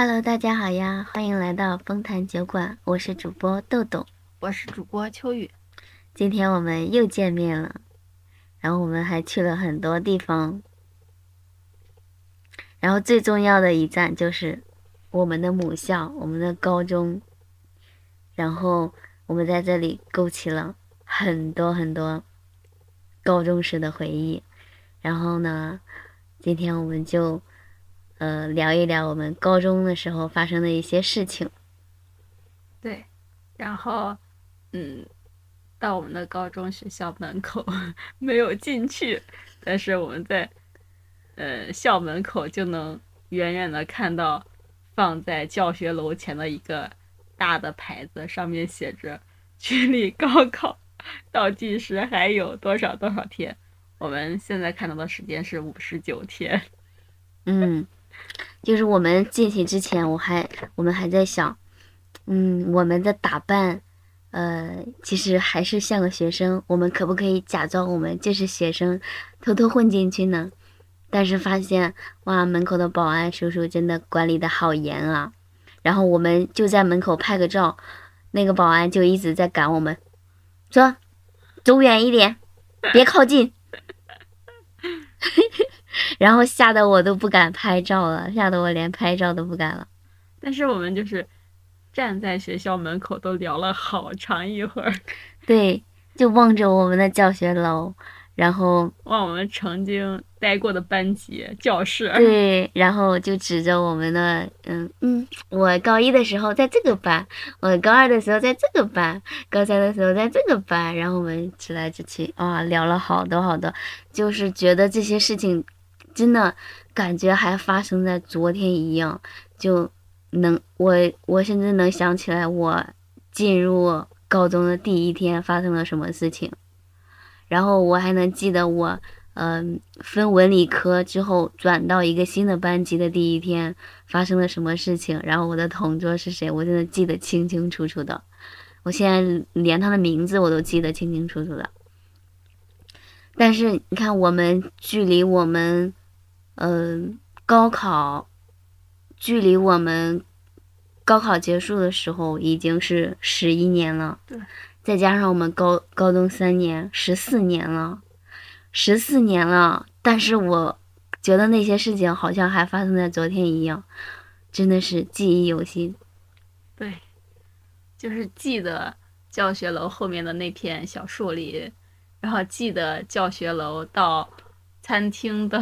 Hello，大家好呀，欢迎来到丰坛酒馆，我是主播豆豆，我是主播秋雨。今天我们又见面了，然后我们还去了很多地方，然后最重要的一站就是我们的母校，我们的高中，然后我们在这里勾起了很多很多高中时的回忆，然后呢，今天我们就。呃，聊一聊我们高中的时候发生的一些事情。对，然后，嗯，到我们的高中学校门口 没有进去，但是我们在呃校门口就能远远的看到放在教学楼前的一个大的牌子，上面写着“距离高考倒计时还有多少多少天”。我们现在看到的时间是五十九天。嗯。就是我们进去之前，我还我们还在想，嗯，我们的打扮，呃，其实还是像个学生，我们可不可以假装我们就是学生，偷偷混进去呢？但是发现，哇，门口的保安叔叔真的管理的好严啊！然后我们就在门口拍个照，那个保安就一直在赶我们，说，走远一点，别靠近。然后吓得我都不敢拍照了，吓得我连拍照都不敢了。但是我们就是站在学校门口都聊了好长一会儿，对，就望着我们的教学楼，然后望我们曾经待过的班级、教室，对，然后就指着我们的，嗯嗯，我高一的时候在这个班，我高二的时候在这个班，高三的时候在这个班，然后我们指来指去，啊，聊了好多好多，就是觉得这些事情。真的感觉还发生在昨天一样，就能我我甚至能想起来我进入高中的第一天发生了什么事情，然后我还能记得我嗯分文理科之后转到一个新的班级的第一天发生了什么事情，然后我的同桌是谁，我真的记得清清楚楚的，我现在连他的名字我都记得清清楚楚的。但是你看，我们距离我们。嗯，高考距离我们高考结束的时候已经是十一年了。对，再加上我们高高中三年，十四年了，十四年了。但是我觉得那些事情好像还发生在昨天一样，真的是记忆犹新。对，就是记得教学楼后面的那片小树林，然后记得教学楼到。餐厅的，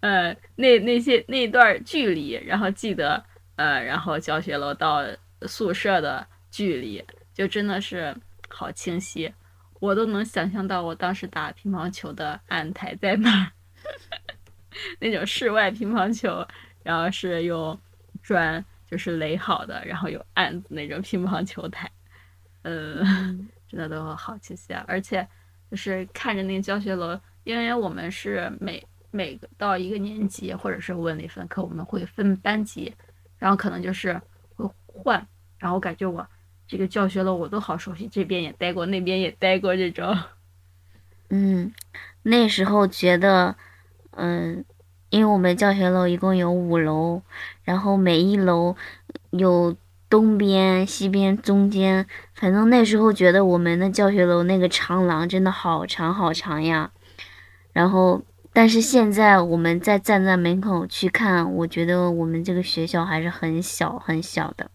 呃，那那些那段距离，然后记得，呃，然后教学楼到宿舍的距离，就真的是好清晰，我都能想象到我当时打乒乓球的案台在哪儿，那种室外乒乓球，然后是用砖就是垒好的，然后有案子那种乒乓球台，呃，真的都好清晰啊，而且就是看着那个教学楼。因为我们是每每个到一个年级，或者是文理分科，我们会分班级，然后可能就是会换，然后感觉我这个教学楼我都好熟悉，这边也待过，那边也待过这种。嗯，那时候觉得，嗯，因为我们教学楼一共有五楼，然后每一楼有东边、西边、中间，反正那时候觉得我们的教学楼那个长廊真的好长好长呀。然后，但是现在我们再站在门口去看，我觉得我们这个学校还是很小很小的，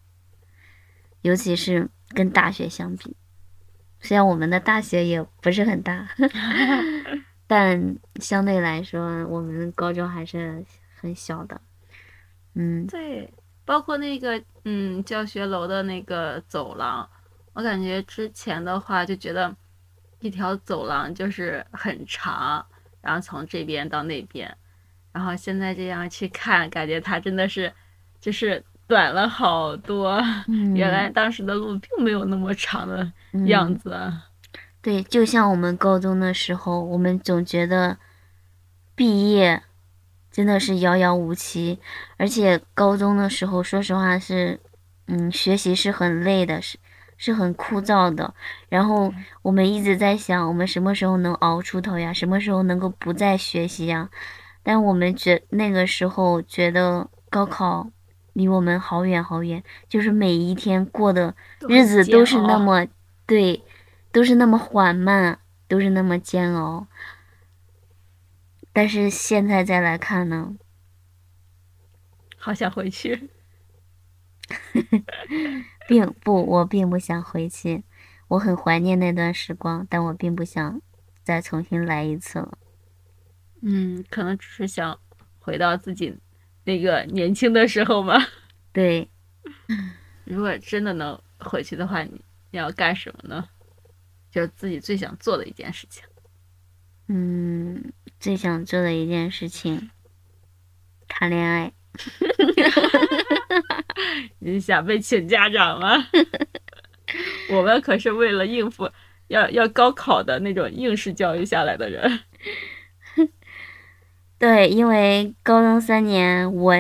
尤其是跟大学相比。虽然我们的大学也不是很大，但相对来说，我们高中还是很小的。嗯，对，包括那个嗯教学楼的那个走廊，我感觉之前的话就觉得一条走廊就是很长。然后从这边到那边，然后现在这样去看，感觉它真的是，就是短了好多。原来当时的路并没有那么长的样子。对，就像我们高中的时候，我们总觉得毕业真的是遥遥无期，而且高中的时候，说实话是，嗯，学习是很累的，是。是很枯燥的，然后我们一直在想，我们什么时候能熬出头呀？什么时候能够不再学习呀？但我们觉那个时候觉得高考离我们好远好远，就是每一天过的日子都是那么对，都是那么缓慢，都是那么煎熬。但是现在再来看呢，好想回去。并不，我并不想回去，我很怀念那段时光，但我并不想再重新来一次了。嗯，可能只是想回到自己那个年轻的时候吧。对，如果真的能回去的话，你你要干什么呢？就是自己最想做的一件事情。嗯，最想做的一件事情，谈恋爱。你想被请家长吗？我们可是为了应付要要高考的那种应试教育下来的人。对，因为高中三年，我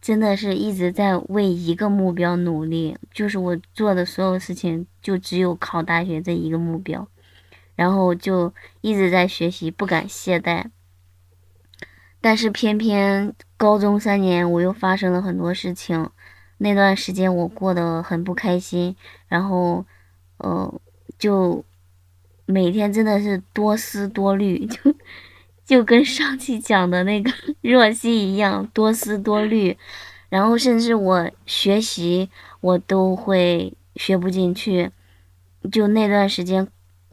真的是一直在为一个目标努力，就是我做的所有事情就只有考大学这一个目标，然后就一直在学习，不敢懈怠。但是偏偏高中三年，我又发生了很多事情，那段时间我过得很不开心，然后，呃，就每天真的是多思多虑，就就跟上期讲的那个 若曦一样，多思多虑，然后甚至我学习我都会学不进去，就那段时间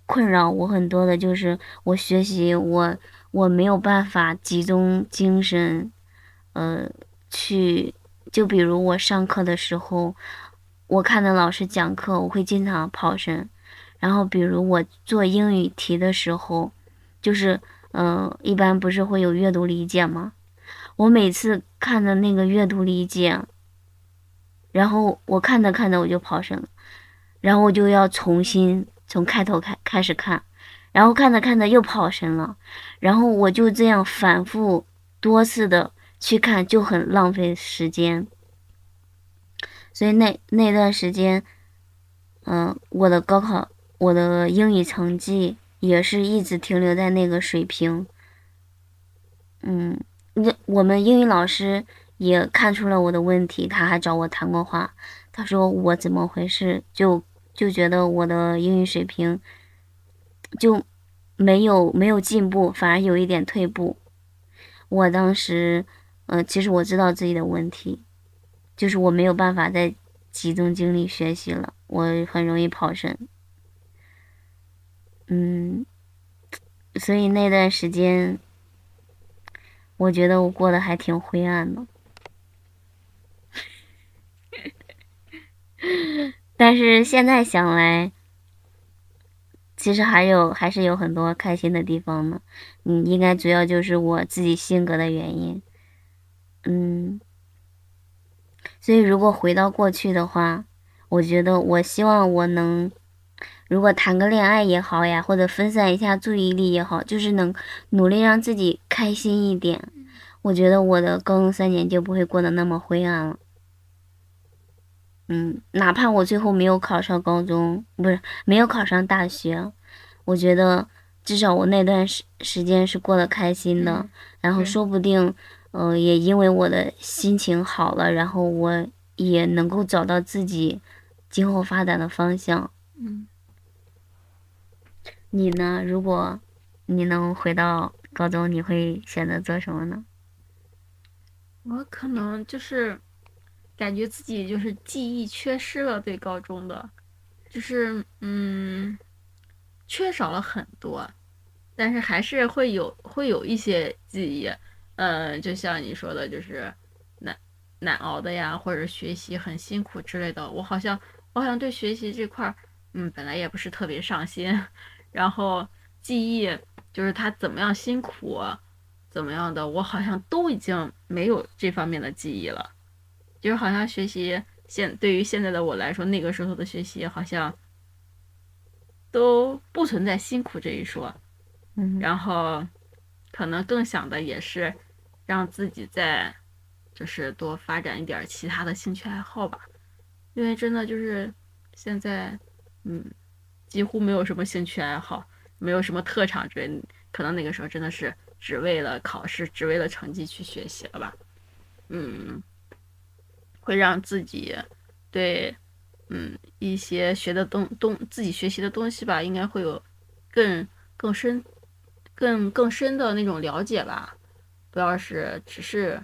困扰我很多的就是我学习我我没有办法集中精神，呃，去就比如我上课的时候，我看着老师讲课，我会经常跑神，然后比如我做英语题的时候，就是嗯、一般不是会有阅读理解吗？我每次看的那个阅读理解，然后我看着看着我就跑神了，然后我就要重新从开头开开始看，然后看着看着又跑神了，然后我就这样反复多次的去看，就很浪费时间。所以那那段时间，嗯、我的高考，我的英语成绩也是一直停留在那个水平。嗯，那我们英语老师也看出了我的问题，他还找我谈过话。他说我怎么回事，就就觉得我的英语水平就没有没有进步，反而有一点退步。我当时，呃，其实我知道自己的问题，就是我没有办法再集中精力学习了，我很容易跑神。嗯，所以那段时间，我觉得我过得还挺灰暗的。但是现在想来，其实还有还是有很多开心的地方呢。嗯，应该主要就是我自己性格的原因。嗯，所以如果回到过去的话，我觉得我希望我能，如果谈个恋爱也好呀，或者分散一下注意力也好，就是能努力让自己开心一点。我觉得我的高中三年就不会过得那么灰暗了。嗯，哪怕我最后没有考上高中，不是没有考上大学，我觉得至少我那段时时间是过得开心的，嗯然后说不定，呃，也因为我的心情好了，然后我也能够找到自己今后发展的方向。嗯，你呢？如果你能回到高中，你会选择做什么呢？我可能就是感觉自己就是记忆缺失了，对高中的，就是嗯，缺少了很多，但是还是会有会有一些记忆，呃，就像你说的，就是难难熬的呀，或者学习很辛苦之类的。我好像我好像对学习这块儿，嗯，本来也不是特别上心，然后记忆就是他怎么样辛苦。怎么样的，我好像都已经没有这方面的记忆了，就是好像学习现对于现在的我来说，那个时候的学习好像都不存在辛苦这一说，嗯然后可能更想的也是让自己再就是多发展一点其他的兴趣爱好吧，因为真的就是现在嗯几乎没有什么兴趣爱好，没有什么特长之类，可能那个时候真的是只为了考试，只为了成绩去学习了吧，嗯，会让自己对嗯一些学的东东自己学习的东西吧，应该会有更更深、更更深的那种了解吧。不要是只是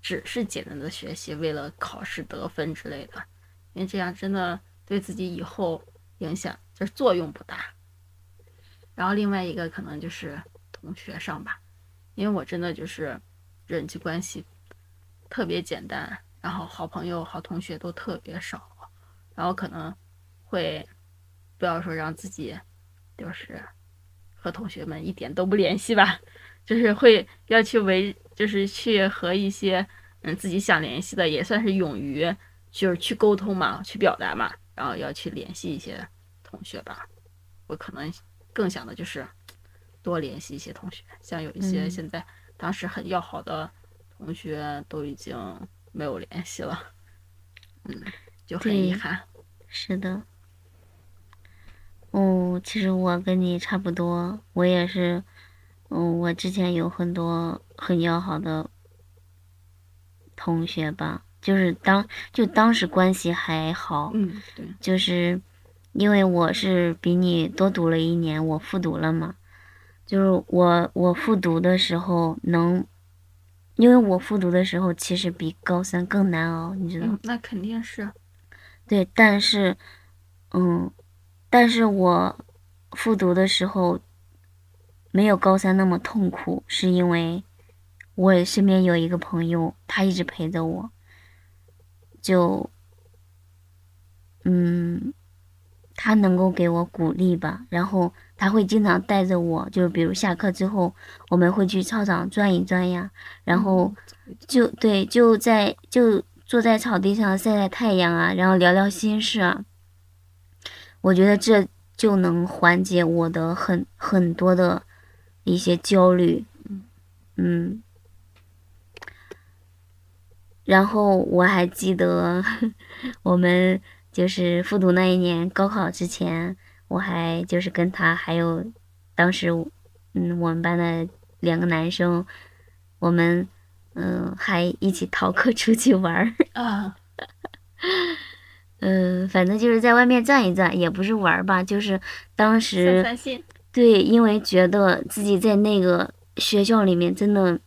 只是简单的学习，为了考试得分之类的，因为这样真的对自己以后影响就是作用不大。然后另外一个可能就是同学上吧，因为我真的就是人际关系特别简单，然后好朋友、好同学都特别少，然后可能会不要说让自己就是和同学们一点都不联系吧，就是会要去维，就是去和一些嗯自己想联系的，也算是勇于就是去沟通嘛，去表达嘛，然后要去联系一些同学吧，我可能。更想的就是多联系一些同学，像有一些现在当时很要好的同学都已经没有联系了，嗯，就很遗憾。是的。哦，其实我跟你差不多，我也是，嗯，我之前有很多很要好的同学吧，就是当就当时关系还好，嗯，对，就是。因为我是比你多读了一年，我复读了嘛，就是我我复读的时候能，因为我复读的时候其实比高三更难熬，你知道吗？那肯定是。对，但是，嗯，但是我复读的时候没有高三那么痛苦，是因为我身边有一个朋友，他一直陪着我，就，嗯。他能够给我鼓励吧，然后他会经常带着我，就比如下课之后，我们会去操场转一转呀，然后就对，就在就坐在草地上晒晒太阳啊，然后聊聊心事啊。我觉得这就能缓解我的很很多的一些焦虑，嗯。然后我还记得 我们。就是复读那一年高考之前，我还就是跟他还有当时嗯我们班的两个男生，我们嗯还一起逃课出去玩儿 啊，嗯反正就是在外面转一转，也不是玩儿吧，就是当时对，因为觉得自己在那个学校里面真的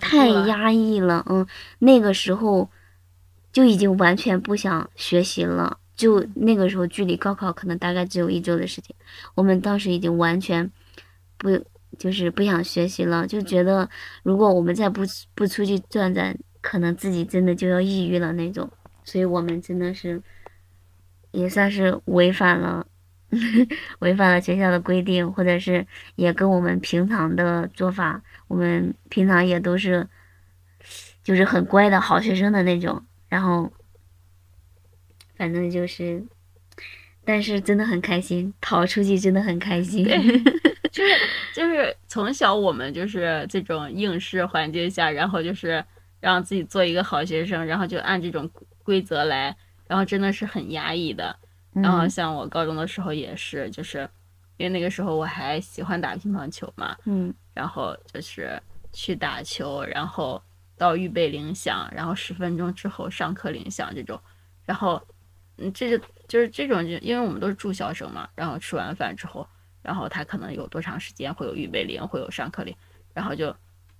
太压抑了，嗯那个时候就已经完全不想学习了。就那个时候，距离高考可能大概只有一周的时间，我们当时已经完全不就是不想学习了，就觉得如果我们再不不出去转转，可能自己真的就要抑郁了那种。所以我们真的是也算是违反了 违反了学校的规定，或者是也跟我们平常的做法，我们平常也都是就是很乖的好学生的那种，然后。反正就是，但是真的很开心，逃出去真的很开心。就是就是从小我们就是这种应试环境下，然后就是让自己做一个好学生，然后就按这种规则来，然后真的是很压抑的。然后像我高中的时候也是，就是因为那个时候我还喜欢打乒乓球嘛，嗯，然后就是去打球，然后到预备铃响，然后十分钟之后上课铃响这种，然后。嗯，这就就是这种，就因为我们都是住校生嘛，然后吃完饭之后，然后他可能有多长时间会有预备铃，会有上课铃，然后就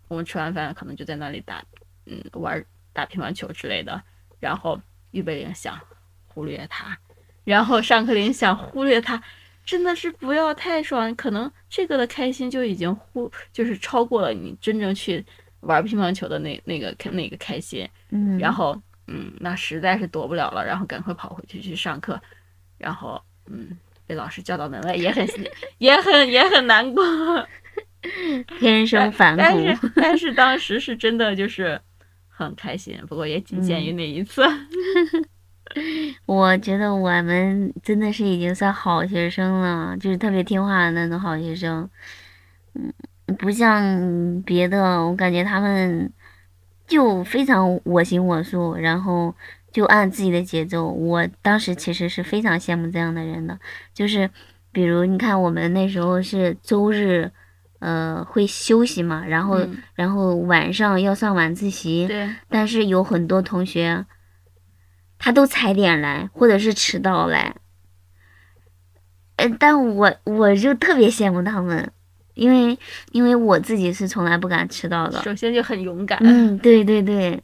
我们吃完饭可能就在那里打，嗯，玩打乒乓球之类的，然后预备铃响，忽略它，然后上课铃想，忽略他，真的是不要太爽，可能这个的开心就已经忽就是超过了你真正去玩乒乓球的那那个那个开心，嗯，然后。嗯，那实在是躲不了了，然后赶快跑回去去上课，然后嗯，被老师叫到门外，也很 也很也很难过，天生反骨。但是但是当时是真的就是很开心，不过也仅限于那一次。我觉得我们真的是已经算好学生了，就是特别听话的那种好学生。嗯，不像别的，我感觉他们。就非常我行我素，然后就按自己的节奏。我当时其实是非常羡慕这样的人的，就是比如你看，我们那时候是周日，呃，会休息嘛，然后然后晚上要上晚自习，对，但是有很多同学，他都踩点来，或者是迟到来。呃，但我我就特别羡慕他们，因为因为我自己是从来不敢迟到的。首先就很勇敢，嗯，对对对，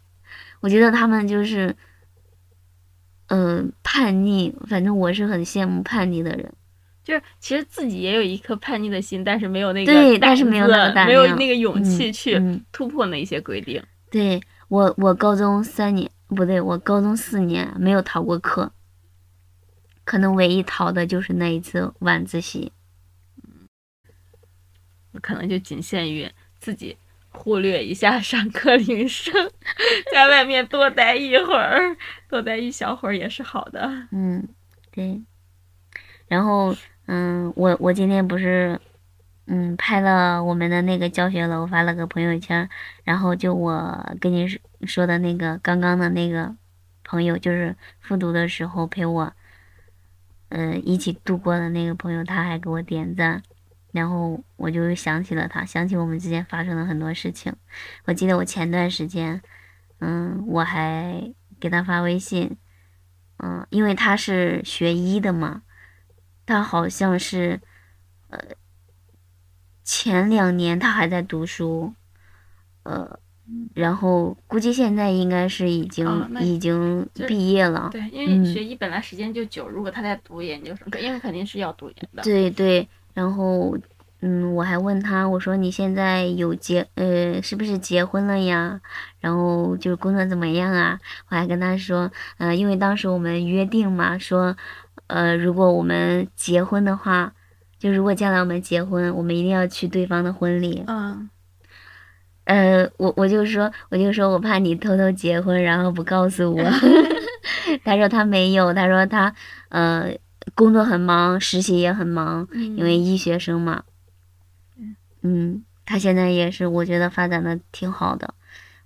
我觉得他们就是，嗯、叛逆，反正我是很羡慕叛逆的人。就是其实自己也有一颗叛逆的心，但是没有那个对但是没有那个没有那个勇气嗯去嗯突破那些规定。对我，我高中三年不对，我高中四年没有逃过课，可能唯一逃的就是那一次晚自习。可能就仅限于自己忽略一下上课铃声，在外面多待一会儿，多待一小会儿也是好的。嗯，对。然后，嗯，我我今天不是，嗯，拍了我们的那个教学楼，发了个朋友圈，然后就我跟你说的那个刚刚的那个朋友，就是复读的时候陪我，呃，一起度过的那个朋友，他还给我点赞，然后我就想起了他，想起我们之间发生了很多事情。我记得我前段时间，嗯，我还给他发微信，嗯，因为他是学医的嘛，他好像是，呃，前两年他还在读书，呃，然后估计现在应该是已经、哦已经毕业了。对，因嗯为学医本来时间就久，如果他在读研究生，因为肯定是要读研的。对对，然后嗯，我还问他，我说你现在有结呃是不是结婚了呀？然后就是工作怎么样啊？我还跟他说，呃，因为当时我们约定嘛，说呃如果我们结婚的话，就如果将来我们结婚，我们一定要去对方的婚礼。嗯，呃，我我就说，我就说我怕你偷偷结婚，然后不告诉我。他说他没有，他说他呃工作很忙，实习也很忙，因为医学生嘛。嗯，他现在也是，我觉得发展的挺好的，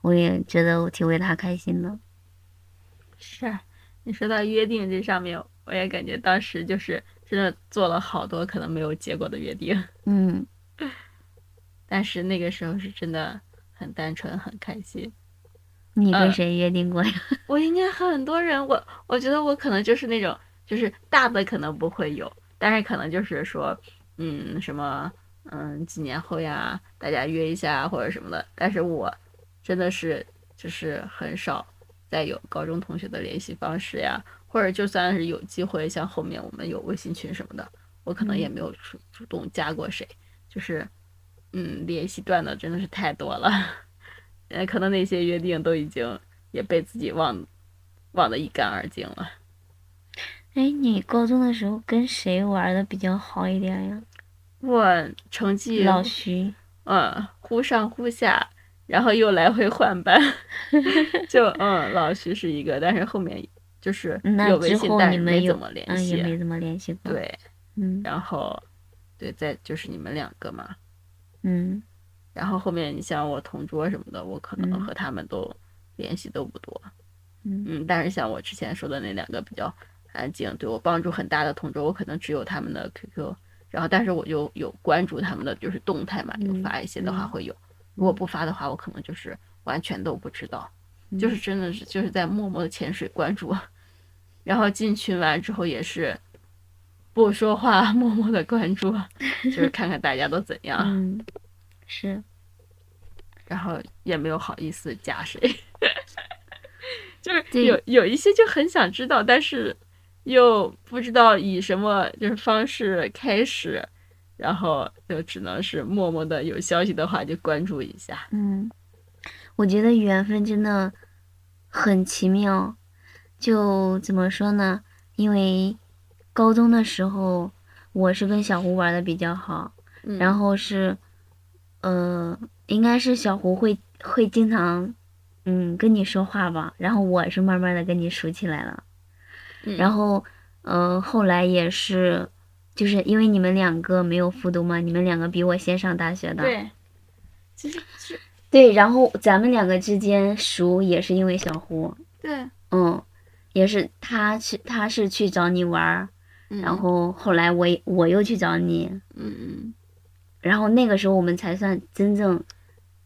我也觉得我挺为他开心的。是你说到约定这上面，我也感觉当时就是真的做了好多可能没有结果的约定，嗯但是那个时候是真的很单纯，很开心。你跟呃谁约定过呀？我应该和很多人，我我觉得我可能就是那种，就是大的可能不会有，但是可能就是说，嗯，什么，嗯，几年后呀，大家约一下或者什么的。但是我真的是就是很少再有高中同学的联系方式呀，或者就算是有机会，像后面我们有微信群什么的，我可能也没有主主动加过谁，就是，嗯，联系断的真的是太多了。呃，可能那些约定都已经也被自己忘忘得一干二净了。哎，你高中的时候跟谁玩的比较好一点呀？我成绩老徐。嗯忽上忽下，然后又来回换班，就嗯老徐是一个，但是后面就是有微信，但是没怎么联嗯也系。没怎么联系过。，对，嗯然后对，再就是你们两个嘛，嗯然后后面你像我同桌什么的，我可能嗯和他们都联系都不多。嗯嗯，但是像我之前说的那两个比较安静，对我帮助很大的同桌，我可能只有他们的 QQ，然后但是我就有关注他们的就是动态嘛，有嗯发一些的话嗯会有，如果不发的话，我可能就是完全都不知道，嗯就是真的是就是在默默的潜水关注，然后进群完之后也是不说话，默默的关注，就是看看大家都怎样，嗯，是。然后也没有好意思加谁，就是有有一些就很想知道，但是又不知道以什么就是方式开始，然后就只能是默默的有消息的话就关注一下。嗯，我觉得缘分真的很奇妙。就怎么说呢？因为高中的时候，我是跟小胡玩的比较好，嗯、然后是，呃，应该是小胡会会经常，嗯，跟你说话吧，然后我是慢慢的跟你熟起来了。嗯然后，呃，后来也是，就是因为你们两个没有复读嘛，你们两个比我先上大学的。对，其实是对，然后咱们两个之间熟也是因为小胡，对，嗯，也是他去他是去找你玩儿，嗯然后后来我也我又去找你，嗯嗯然后那个时候我们才算真正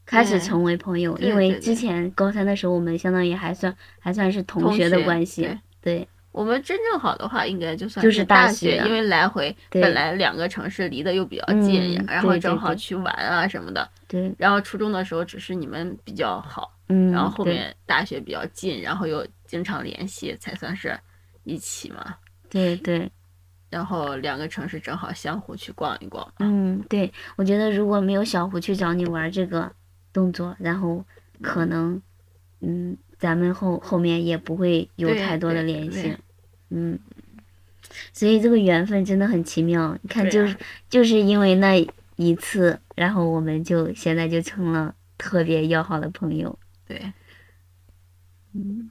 开始成为朋友，因为之前高三的时候我们相当于还算还算是同同学的关系，对。对我们真正好的话，应该就算就是大大学啊因为来回本来两个城市离得又比较近，嗯然后正好去玩啊什么的。对，然后初中的时候只是你们比较好，嗯，然后后面大学比较近，然后又经常联系，才算是一起嘛。对对，然后两个城市正好相互去逛一逛。嗯，对，我觉得如果没有小胡去找你玩这个动作，然后可能，嗯，咱们后后面也不会有太多的联系，嗯，所以这个缘分真的很奇妙。你看，就是就是因为那一次，然后我们就现在就成了特别要好的朋友。对，嗯，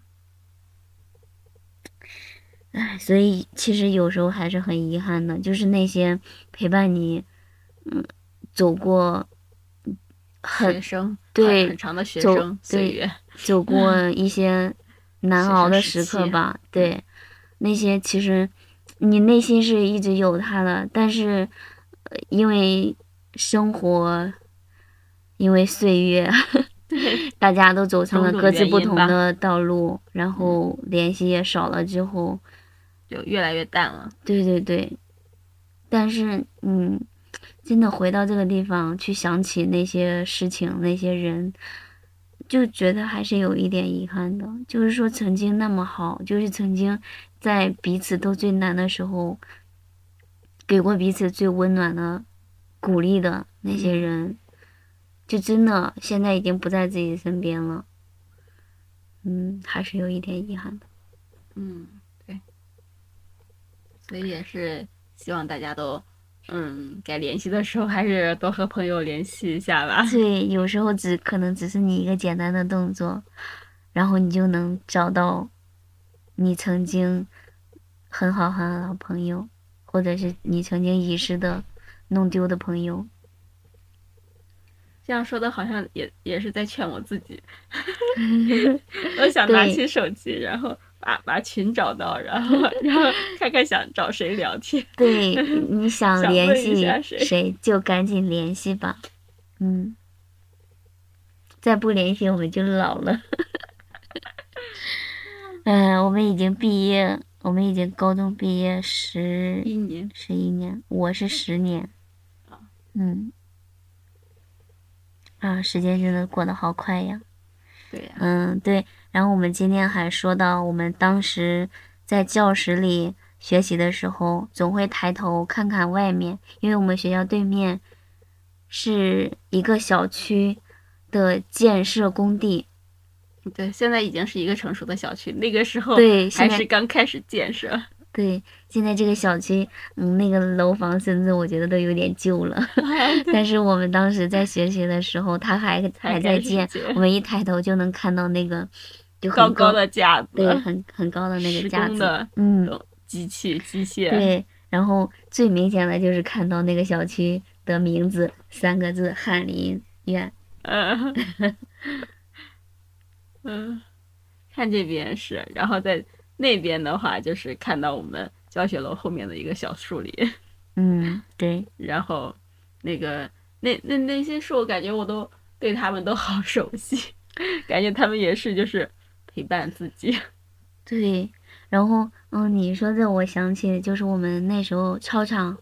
唉，所以其实有时候还是很遗憾的，就是那些陪伴你，嗯，走过很对很很长的学生岁对月，走过一些难熬的时刻吧，对，那些其实你内心是一直有他的，但是呃因为生活，因为岁月，大家都走上了各自不同的道路，然后联系也少了之后，就越来越淡了。对对对，但是嗯，真的回到这个地方去想起那些事情、那些人，就觉得还是有一点遗憾的。就是说，曾经那么好，就是曾经在彼此都最难的时候，给过彼此最温暖的鼓励的那些人，就真的现在已经不在自己身边了。嗯，还是有一点遗憾的。嗯，对。所以也是希望大家都，嗯，该联系的时候还是多和朋友联系一下吧。对，有时候只可能只是你一个简单的动作，然后你就能找到你曾经很好很好的朋友，或者是你曾经遗失的、弄丢的朋友。这样说的好像也也是在劝我自己，我想拿起手机，然后把把群找到，然后然后 看看想找谁聊天。对，你想想联系谁谁就赶紧联系吧。嗯，再不联系我们就老了。嗯、我们已经毕业，我们已经高中毕业十一年，十一年，我是十年。嗯，啊，时间真的过得好快呀。对呀、嗯，对。然后我们今天还说到，我们当时在教室里学习的时候，总会抬头看看外面，因为我们学校对面是一个小区的建设工地。对，现在已经是一个成熟的小区，那个时候对，还 现在是刚开始建设。对，现在这个小区，嗯，那个楼房甚至我觉得都有点旧了。但是我们当时在学习的时候，它还还在建我们一抬头就能看到那个就很高高的架子，对，很很高的那个架子，的嗯机器机械，对。然后最明显的就是看到那个小区的名字三个字“翰林院嗯嗯，看这边是，然后在那边的话就是看到我们教学楼后面的一个小树林，”。嗯，对，然后那个那那那些树，感觉我都对他们都好熟悉，感觉他们也是就是陪伴自己。对。然后，嗯，你说这我想起就是我们那时候操场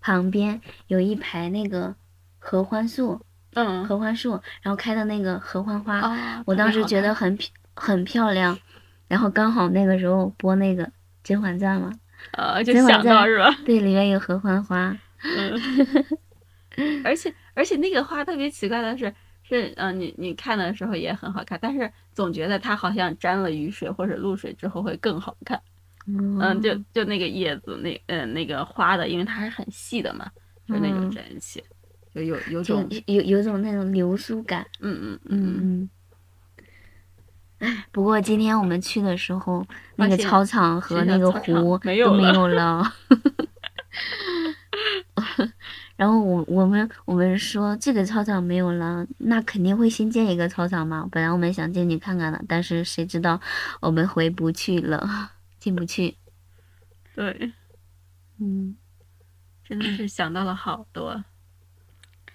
旁边有一排那个合欢树，嗯，合欢树，然后开的那个合欢花，啊，我当时觉得很漂很漂亮，然后刚好那个时候播那个《甄嬛传》嘛，呃，就甄嬛想到传是吧？对，里面有合欢花，嗯，而且而且那个花特别奇怪的是，是嗯、呃你你看的时候也很好看，但是总觉得它好像沾了雨水或者露水之后会更好看。嗯嗯，就就那个叶子那嗯、那个花的，因为它是很细的嘛，就那种嗯。沾起，就有有种有有种那种流苏感，嗯嗯嗯嗯。不过今天我们去的时候，那个操场和那个湖都没有了。然后我我们我们说这个操场没有了，那肯定会新建一个操场嘛。本来我们想进去看看的，但是谁知道我们回不去了，进不去。对，嗯真的是想到了好多，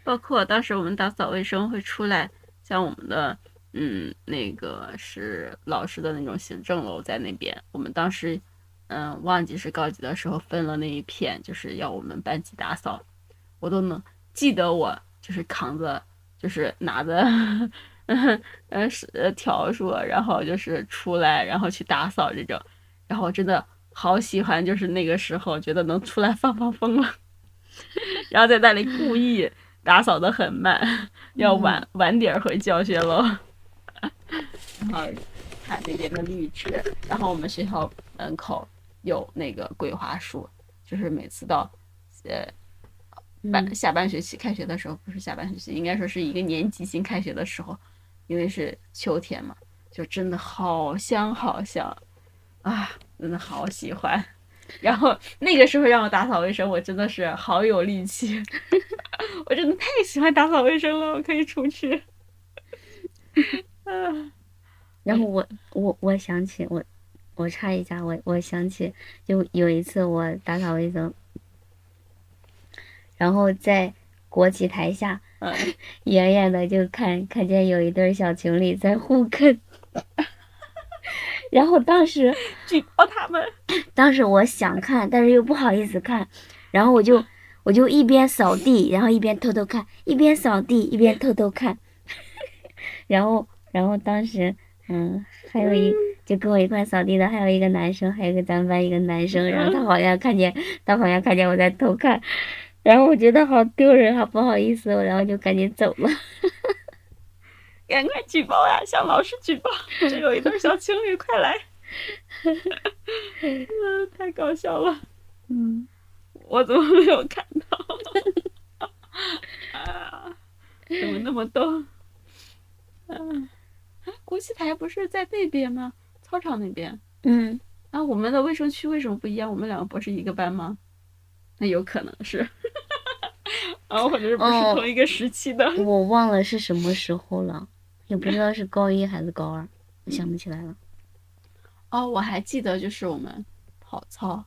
包括当时我们打扫卫生会出来，像我们的嗯，那个是老师的那种行政楼在那边。我们当时，嗯，忘记是高级的时候分了那一片，就是要我们班级打扫，我都能记得我就是扛着，就是拿着，嗯 是笤帚，然后就是出来，然后去打扫这种。然后我真的好喜欢，就是那个时候觉得能出来放放风了，然后在那里故意。打扫的很慢，要晚晚点回教学楼。然后看那边的绿植，然后我们学校门口有那个桂花树，就是每次到呃半下半学期开学的时候，不是下半学期，应该说是一个年级新开学的时候，因为是秋天嘛，就真的好香好香啊，真的好喜欢。然后那个时候让我打扫卫生，我真的是好有力气。我真的太喜欢打扫卫生了，我可以出去。啊，然后我我我想起我我插一下，我我想起就有一次我打扫卫生，然后在国旗台下，远远的就看看见有一对小情侣在互啃。然后当时 举报他们，当时我想看，但是又不好意思看，然后我就我就一边扫地，然后一边偷偷看，一边扫地一边偷偷看，然后然后当时嗯，还有一就跟我一块扫地的还有一个男生，还有一个咱们班一个男生，然后他好像看见他好像看见我在偷看，然后我觉得好丢人，好不好意思，然后就赶紧走了。赶快举报呀！向老师举报，这有一对小 情侣，快来！嗯，太搞笑了。嗯，我怎么没有看到？啊，怎么那么逗？嗯，国旗台不是在那边吗？操场那边。嗯。啊，我们的卫生区为什么不一样？我们两个不是一个班吗？那有可能是。啊，或者是不是同一个时期的？我 忘了是什么时候了。也不知道是高一还是高二，我想不起来了。哦，我还记得，就是我们跑操，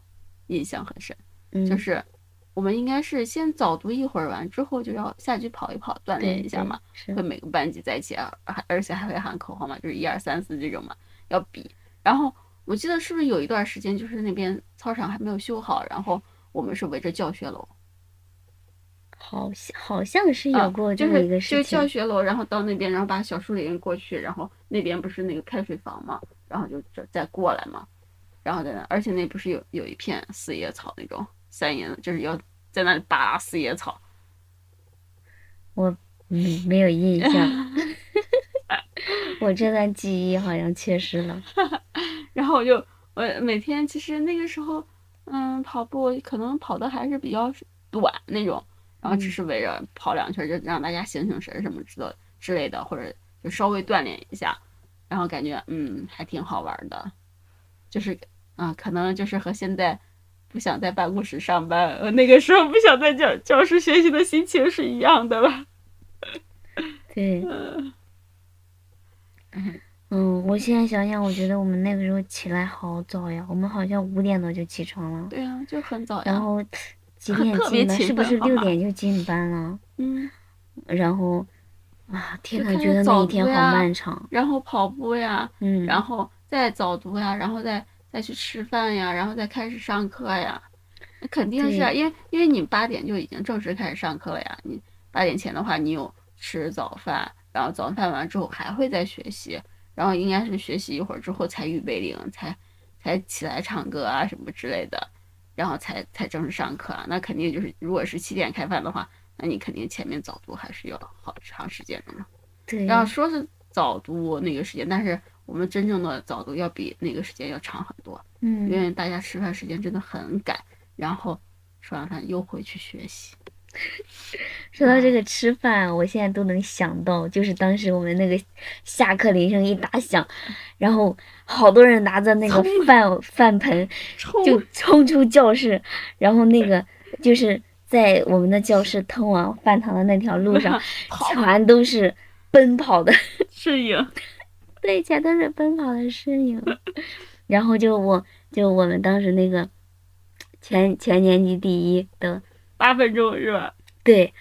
印象很深。嗯，就是我们应该是先早读一会儿，完之后就要下去跑一跑，锻炼一下嘛。是。会每个班级在一起啊，还而且还会喊口号嘛，就是一二三四这种嘛，要比。然后我记得是不是有一段时间，就是那边操场还没有修好，然后我们是围着教学楼。好像好像是有过这么一个事情，就教学楼，然后到那边，然后把小树林过去，然后那边不是那个开水房嘛，然后就这再过来嘛，然后在那，而且那不是有有一片四叶草那种三叶，就是要在那里拔四叶草。我嗯没有印象，我这段记忆好像缺失了。然后我就我每天其实那个时候，嗯，跑步可能跑的还是比较短那种。然后只是围着跑两圈，就让大家醒醒神什么之的之类的，或者就稍微锻炼一下，然后感觉嗯还挺好玩的，就是啊可能就是和现在不想在办公室上班，呃那个时候不想在教教室学习的心情是一样的吧？对，嗯，我现在想想，我觉得我们那个时候起来好早呀，我们好像五点多就起床了。对呀，就很早呀。然后。几点进的？是不是六点就进班了？嗯，然后啊，天呐，觉得那一天好漫长。然后跑步呀，嗯，然后再早读呀，然后再再去吃饭呀，然后再开始上课呀。那肯定是啊，因为因为你八点就已经正式开始上课了呀。你八点前的话，你有吃早饭，然后早饭完之后还会再学习，然后应该是学习一会儿之后才预备铃，才才起来唱歌啊什么之类的。然后才才正式上课啊，那肯定就是，如果是七点开饭的话，那你肯定前面早读还是要好长时间的嘛。对。然后说是早读那个时间，但是我们真正的早读要比那个时间要长很多。嗯。因为大家吃饭时间真的很赶，然后吃完饭又回去学习。说到这个吃饭，我现在都能想到，就是当时我们那个下课铃声一打响，然后好多人拿着那个饭饭盆就冲出教室，然后那个就是在我们的教室通往饭堂的那条路上，全都是奔跑的 身影，对，全都是奔跑的身影。然后就我就我们当时那个全全年级第一的。八分钟是吧？对，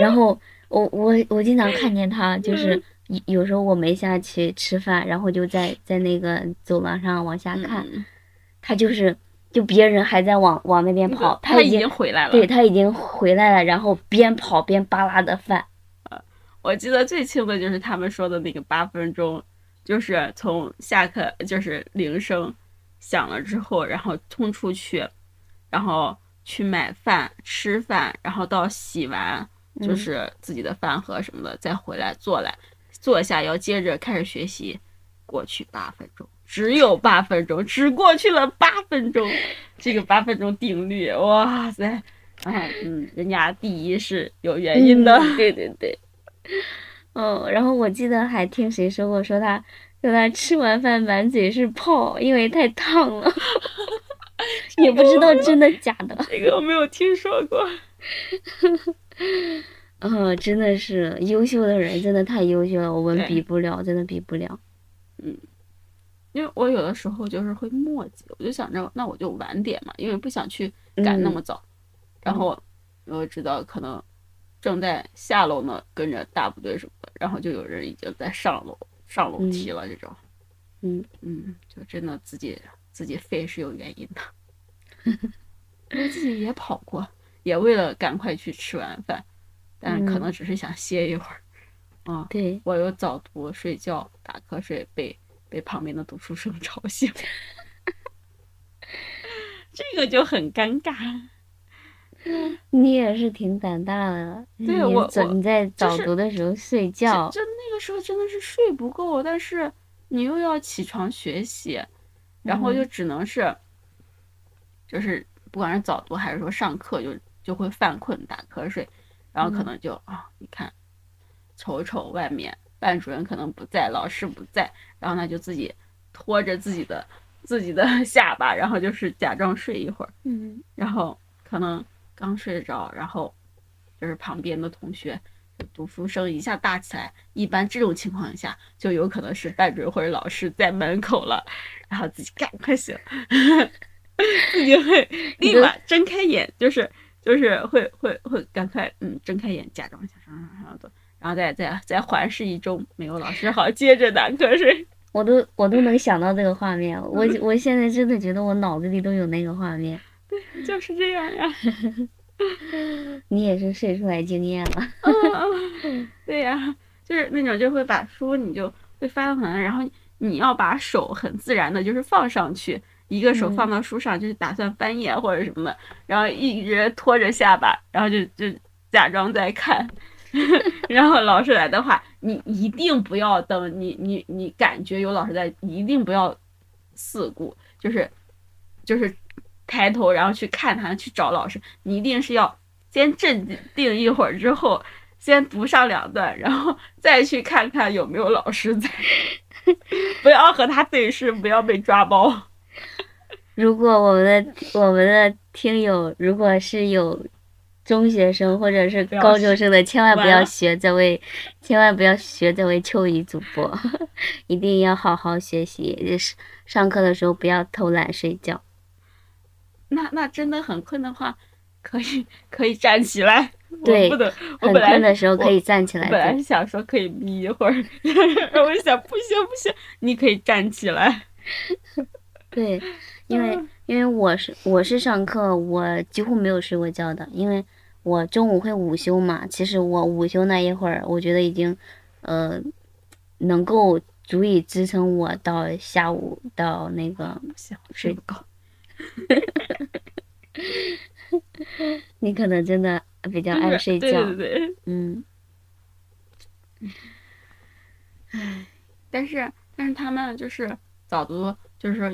然后我我我经常看见他，就是有有时候我没下去吃饭，然后就在在那个走廊上往下看，嗯他就是就别人还在往往那边跑，他已经回来了。对他已经回来了，然后边跑边扒拉的饭。我记得最清的就是他们说的那个八分钟，就是从下课就是铃声响了之后，然后冲出去，然后去买饭吃饭，然后到洗完就嗯是自己的饭盒什么的，再回来坐来坐下要接着开始学习，过去八分钟。只有八分钟，只过去了八分钟，这个八分钟定律，哇塞！哎，嗯，人家第一是有原因的，嗯对对对。哦，然后我记得还听谁说过，说他说他吃完饭满嘴是泡，因为太烫了，也不知道真的假的。这个我没有听说过。嗯，真的是优秀的人，真的太优秀了，我们比不了，真的比不了。嗯因为我有的时候就是会磨叽，我就想着那我就晚点嘛，因为不想去赶那么早。然后我知道可能正在下楼呢，跟着大部队什么的，然后就有人已经在上楼上楼梯了，这种。嗯嗯，就真的自己自己废是有原因的。我自己也跑过，也为了赶快去吃完饭，但是可能只是想歇一会儿。啊、对，我有早读、睡觉、打瞌睡，被被旁边的读书声吵醒，这个就很尴尬。你也是挺胆大的。你对我早我你在早读的时候睡就觉，就那个时候真的是睡不够，但是你又要起床学习，然后嗯。就只能是，就是不管是早读还是说上课，就就会犯困打瞌睡，然后可嗯。能就啊、你看，瞅瞅外面班主任可能不在，老师不在，然后呢就自己拖着自己的自己的 下巴，然后就是假装睡一会儿，嗯。然后可能刚睡着，然后就是旁边的同学就读书声一下大起来，一般这种情况下就有可能是班主任或者老师在门口了，然后自己赶快醒，自己会立马睁开眼，就是就是会会会赶快嗯睁开眼，假装想上上上走，然后再再再环视一周没有老师好，接着打瞌睡。我都我都能想到这个画面，我嗯 我现在真的觉得我脑子里都有那个画面。对就是这样呀，你也是睡出来经验了。嗯，对呀，就是那种就会把书你就会翻完，然后你要把手很自然的就是放上去，一个手嗯放到书上，就是打算翻页或者什么的，然后一直拖着下巴，然后就就假装在看。然后老师来的话，你一定不要等你你你感觉有老师在，一定不要四顾，就是就是抬头然后去看他去找老师，你一定是要先镇定一会儿之后，先读上两段，然后 再去看看有没有老师在，不要和他对视，不要被抓包。如果我们的我们的听友如果是有中学生或者是高中生的，千万不要学这位，千万不要学这位秋雨主播，一定要好好学习，就是上课的时候不要偷懒睡觉。那那真的很困的话，可以可以站起来。对我不能，我很本来困的时候可以站起来我本来。是想说可以眯一会儿，然 后我就想不行不行，你可以站起来。对，因为嗯因为我是我是上课，我几乎没有睡过觉的，因为我中午会午休嘛。其实我午休那一会儿，我觉得已经，呃，能够足以支撑我到下午到那个。睡不够。你可能真的比较爱睡觉，对对对对。嗯，但是但是他们就是早读，就是说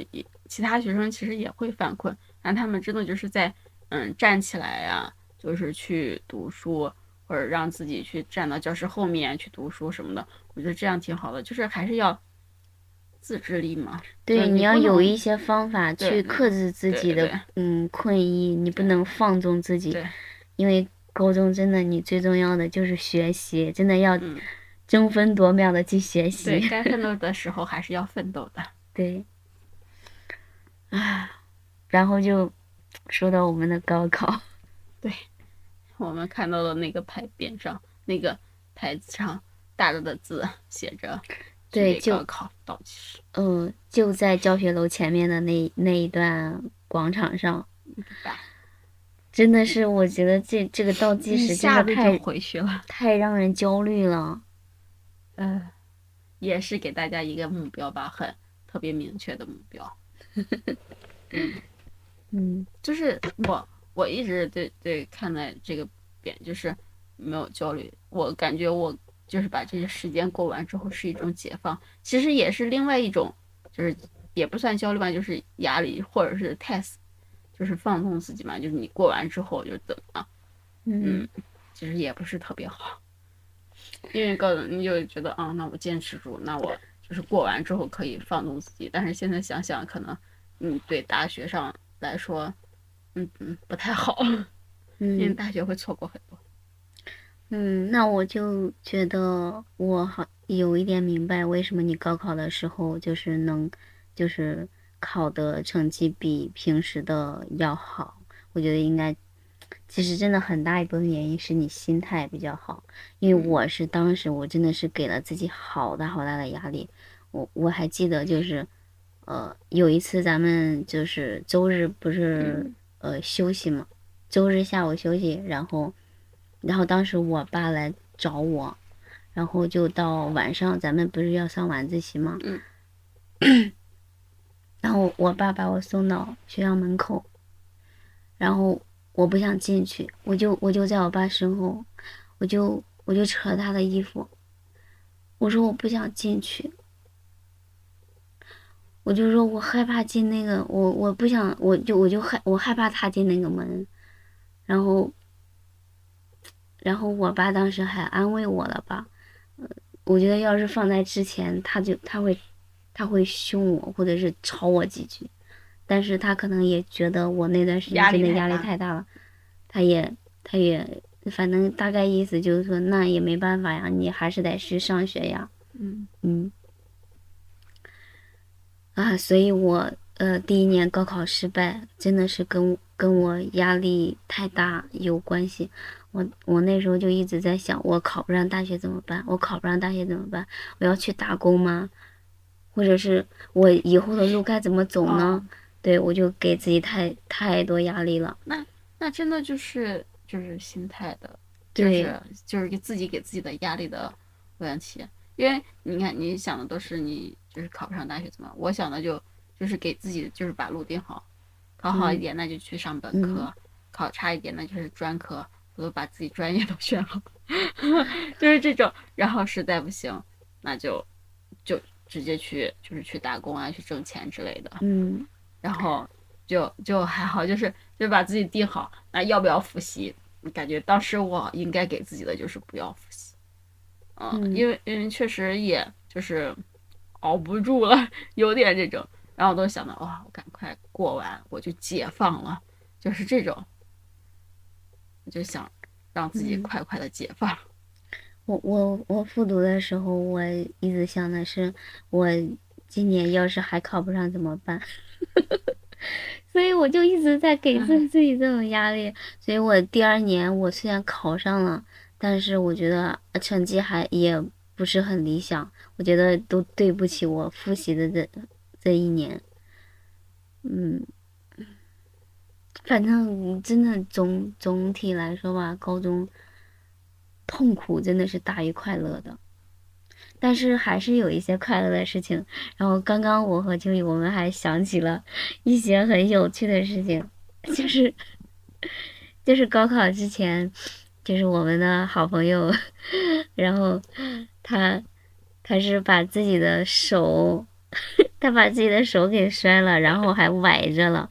其他学生其实也会犯困，但他们真的就是在嗯站起来呀、就是去读书，或者让自己去站到教室后面去读书什么的，我觉得这样挺好的，就是还是要自制力嘛。对，你要有一些方法去克制自己的嗯困意，你不能放纵自己，因为高中真的你最重要的就是学习，真的要嗯，争分夺秒的去学对习。该奋斗 的时候还是要奋斗的。对，啊，然后就说到我们的高考，对我们看到了那个牌匾上，那个牌子上大大的字写着“对就准备高考倒计时嗯，就在教学楼前面的那那一段广场上，”，真的是我觉得这这个倒计时真的太回去了。太让人焦虑了。嗯，也是给大家一个目标吧，很特别明确的目标。嗯就是我我一直对对看待这个点就是没有焦虑，我感觉我就是把这些时间过完之后是一种解放，其实也是另外一种，就是也不算焦虑吧，就是压力或者是 test，就是放纵自己嘛，就是你过完之后就怎么样，嗯。其实也不是特别好，因为告诉你就觉得啊，那我坚持住，那我就是过完之后可以放纵自己，但是现在想想，可能嗯对大学上来说，嗯嗯不太好，因为嗯大学会错过很多。嗯，那我就觉得我好有一点明白为什么你高考的时候就是能，就是考的成绩比平时的要好。我觉得应该，其实真的很大一部分原因是你心态比较好，因为我是当时我真的是给了自己好大好大的压力。我我还记得就是，呃，有一次咱们就是周日不是呃休息嘛，周日下午休息，然后。然后当时我爸来找我，然后就到晚上，咱们不是要上晚自习吗？嗯然后我爸把我送到学校门口，然后我不想进去，我就我就在我爸身后，我就我就扯他的衣服，我说我不想进去，我就说我害怕进那个，我我不想，我就我就害我害怕他进那个门，然后。然后我爸当时还安慰我了吧，呃，我觉得要是放在之前，他就他会他会凶我，或者是吵我几句，但是他可能也觉得我那段时间真的压力太大太大了，他也他也反正大概意思就是说，那也没办法呀，你还是得去上学呀，嗯。嗯，啊，所以我呃第一年高考失败，真的是跟跟我压力太大有关系。我我那时候就一直在想，我考不上大学怎么办？我考不上大学怎么办？我要去打工吗？或者是我以后的路该怎么走呢？哦对我就给自己太太多压力了。那那真的就是就是心态的，对就是就是给自己给自己的压力的问题。因为你看，你想的都是你就是考不上大学怎么，我想的就就是给自己就是把路定好，考好一嗯点那就去上本科，考差一点那就是专科，我都把自己专业都选好，就是这种。然后实在不行，那就就直接去就是去打工啊，去挣钱之类的。嗯然后就就还好，就是就把自己定好，那要不要复习？感觉当时我应该给自己的就是不要复习，嗯，嗯因为因为确实也就是熬不住了，有点这种，然后我都想到哇，我赶快过完我就解放了，就是这种，我就想让自己嗯快快的解放，我我我复读的时候，我一直想的是，我今年要是还考不上怎么办？所以我就一直在给自自己这种压力。所以我第二年我虽然考上了，但是我觉得呃成绩还也不是很理想。我觉得都对不起我复习的这这一年。嗯，反正真的总总体来说吧，高中痛苦真的是大于快乐的。但是还是有一些快乐的事情。然后刚刚我和秋雨我们还想起了一些很有趣的事情，就是 就是高考之前，就是我们的好朋友，然后他他是把自己的手，他把自己的手给摔了，然后还崴着了。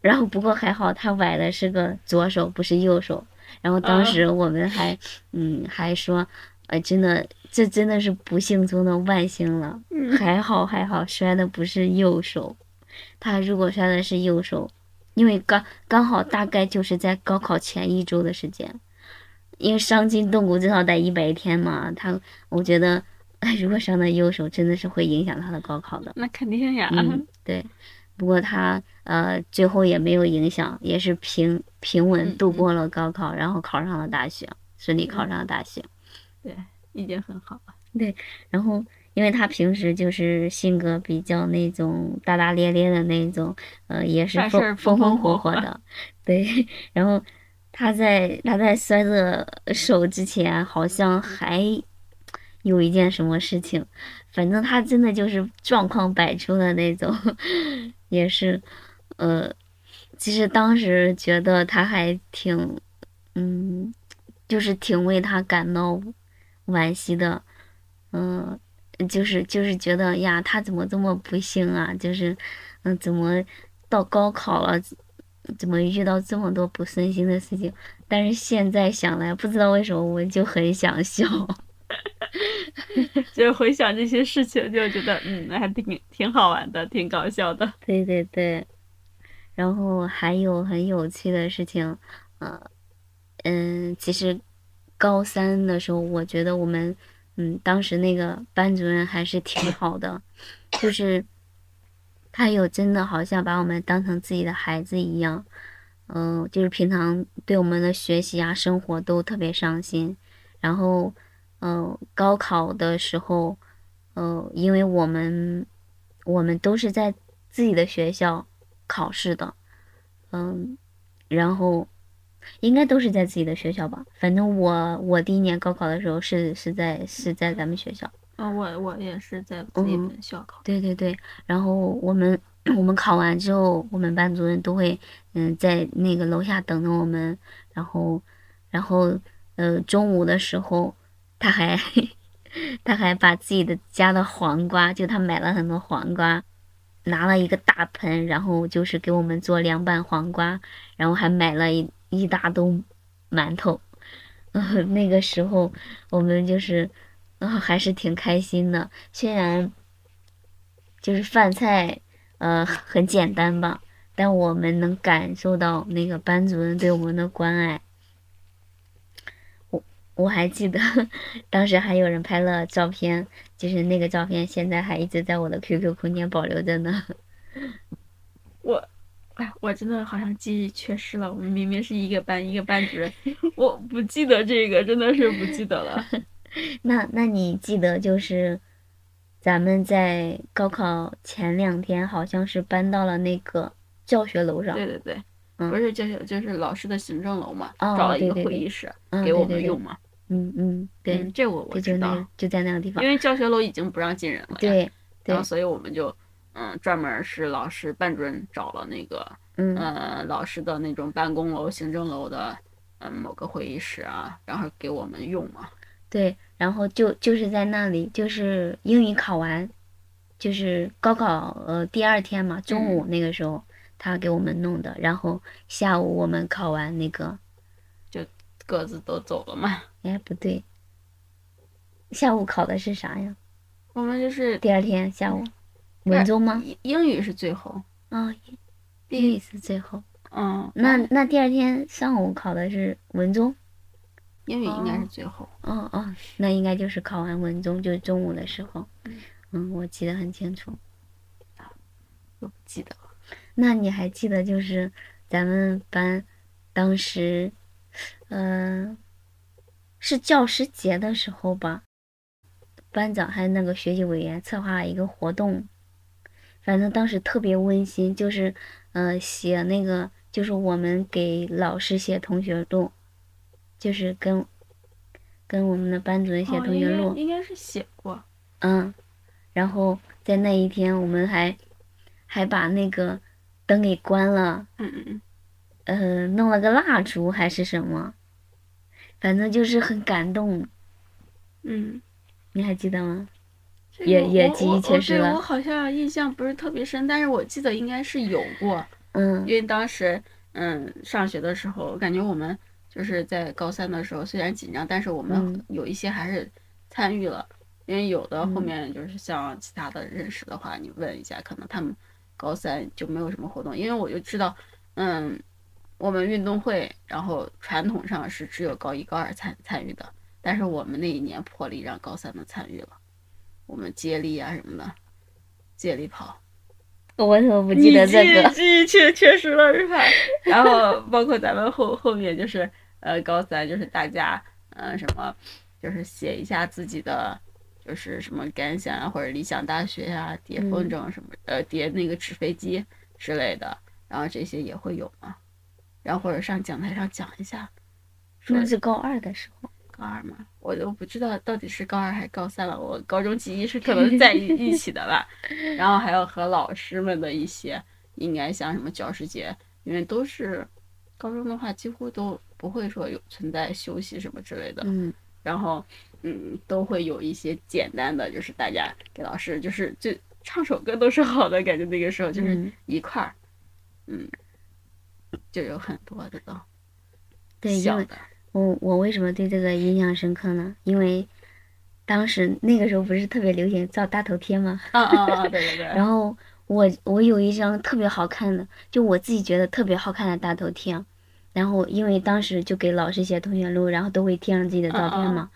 然后不过还好，他崴的是个左手，不是右手。然后当时我们还嗯还说，呃，真的这真的是不幸中的万幸了。还好还好，摔的不是右手。他如果摔的是右手，因为刚刚好大概就是在高考前一周的时间，因为伤筋动骨至少得一百天嘛。他我觉得，哎，如果伤的右手，真的是会影响他的高考的。那肯定呀，嗯，对。不过他呃最后也没有影响，也是平平稳度过了高考，然后考上了大学，顺利考上了大学。对，已经很好了。对然后，因为他平时就是性格比较那种大大咧咧的那种，呃，也是风风风风火火火火的，对。然后他在他在摔着手之前，好像还有一件什么事情，反正他真的就是状况百出的那种，也是，呃，其实当时觉得他还挺，嗯，就是挺为他感到惋惜的。嗯，就是就是觉得呀，他怎么这么不幸啊？就是，嗯，怎么到高考了，怎么遇到这么多不顺心的事情？但是现在想来，不知道为什么我就很想笑。就是回想这些事情，就觉得嗯，还挺挺好玩的，挺搞笑的。对对对，然后还有很有趣的事情，呃，嗯，其实高三的时候，我觉得我们，嗯，当时那个班主任还是挺好的，就是他有真的好像把我们当成自己的孩子一样，嗯、就是平常对我们的学习啊、生活都特别上心，然后，嗯、高考的时候，嗯，因为我们我们都是在自己的学校考试的，嗯，然后应该都是在自己的学校吧。反正我我第一年高考的时候是是在是在咱们学校，嗯，我我也是在自己嗯本校考。对对对。然后我们我们考完之后，我们班主任都会嗯在那个楼下等着我们，然后然后呃中午的时候他还 他还把自己的家的黄瓜，就他买了很多黄瓜，拿了一个大盆，然后就是给我们做凉拌黄瓜，然后还买了一一大兜馒头。呃，那个时候我们就是，呃，还是挺开心的。虽然就是饭菜，呃，很简单吧，但我们能感受到那个班主任对我们的关爱。我我还记得，当时还有人拍了照片，就是那个照片现在还一直在我的 QQ 空间保留着呢。我，哎，我真的好像记忆缺失了。我们明明是一个班一个班主任，我不记得这个，真的是不记得了。那那你记得就是，咱们在高考前两天好像是搬到了那个教学楼上，对对对，嗯不是教学就是老师的行政楼嘛，哦找了一个会议室嗯给我们用嘛。嗯嗯，对，嗯，这我我知道那个，就在那个地方因，为教学楼已经不让进人了呀。对然对后，所以我们就嗯专门是老师班主任找了那个嗯呃老师的那种办公楼、行政楼的嗯某个会议室啊，然后给我们用嘛。对，然后就就是在那里，就是英语考完，就是高考呃第二天嘛，中午那个时候他给我们弄的，然后下午我们考完那个，就各自都走了嘛。哎不对，下午考的是啥呀？我们就是第二天下午，文综吗？英英语是最后，啊、英语是最后。嗯，那那第二天上午考的是文综，英语应该是最后。哦哦，那应该就是考完文综，就是中午的时候。嗯，我记得很清楚。我不记得了。那你还记得就是咱们班当时，呃，是教师节的时候吧？班长还有那个学习委员策划了一个活动，反正当时特别温馨，就是呃写那个就是我们给老师写同学录，就是跟跟我们的班主任写哦应该同学录，应该是写过。嗯，然后在那一天我们还还把那个灯给关了。嗯嗯嗯。呃，弄了个蜡烛还是什么，反正就是很感动，嗯，你还记得吗？这个也也我记忆我我对缺失了我好像印象不是特别深，但是我记得应该是有过，嗯因为当时嗯上学的时候，我感觉我们就是在高三的时候，虽然紧张，但是我们嗯有一些还是参与了，因为有的后嗯面就是像其他的认识的话，你问一下，可能他们高三就没有什么活动，因为我就知道，嗯，我们运动会，然后传统上是只有高一高二参参与的，但是我们那一年破例让高三的参与了，我们接力啊什么的，接力跑。我怎么不记得这个？记忆缺缺失了是吧？然后包括咱们后后面就是呃高三就是大家呃什么就是写一下自己的就是什么感想啊，或者理想大学呀、叠风筝什么呃叠那个纸飞机之类的，然后这些也会有嘛，然后或者上讲台上讲一下，说那是高二的时候，高二嘛，我都不知道到底是高二还是高三了。我高中记忆是可能在一 一起的吧，然后还有和老师们的一些，应该像什么教师节，因为都是高中的话，几乎都不会说有存在休息什么之类的，嗯。然后嗯，都会有一些简单的，就是大家给老师就是就唱首歌都是好的，感觉那个时候就是嗯。一块儿，嗯，就有很多的都 对，因为，我我为什么对这个印象深刻呢？因为当时那个时候不是特别流行造大头贴吗？啊啊啊，对对对，然后我我有一张特别好看的，就我自己觉得特别好看的大头贴，然后因为当时就给老师写同学录，然后都会贴上自己的照片嘛，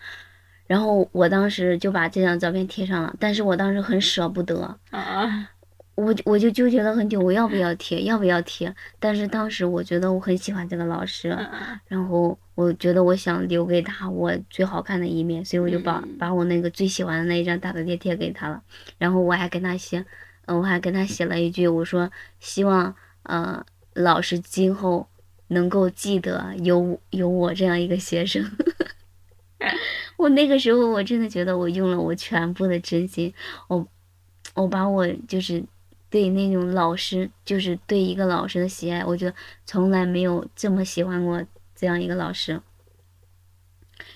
然后我当时就把这张照片贴上了，但是我当时很舍不得，啊啊，我就我就纠结了很久，我要不要贴，要不要贴？但是当时我觉得我很喜欢这个老师，嗯嗯然后我觉得我想留给他我最好看的一面，所以我就把嗯把我那个最喜欢的那一张大头贴贴给他了。然后我还跟他写，呃，我还跟他写了一句，我说希望呃老师今后能够记得有有我这样一个学生。我那个时候我真的觉得我用了我全部的真心，我我把我就是对那种老师，就是对一个老师的喜爱，我觉得从来没有这么喜欢过这样一个老师。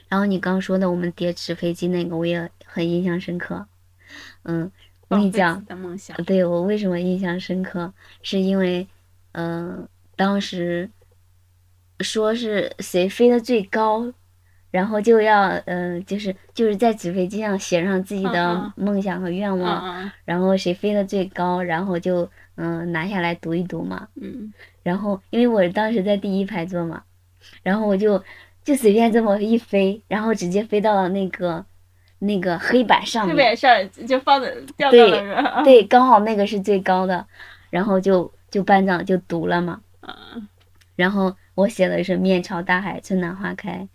然后你刚说的我们叠纸飞机那个，我也很印象深刻。嗯，我跟你讲对我为什么印象深刻，是因为，嗯、当时说是谁飞得最高，然后就要，嗯、就是就是在纸飞机上写上自己嗯的嗯梦想和愿嗯望，嗯然后谁飞得最高，然后就嗯、拿下来读一读嘛。嗯。然后因为我当时在第一排坐嘛，然后我就就随便这么一飞，然后直接飞到了那个那个黑板上面。黑板上就放在。掉了人，对，刚好那个是最高的，然后就就班长就读了嘛，嗯。然后我写的是面朝大海，春暖花开，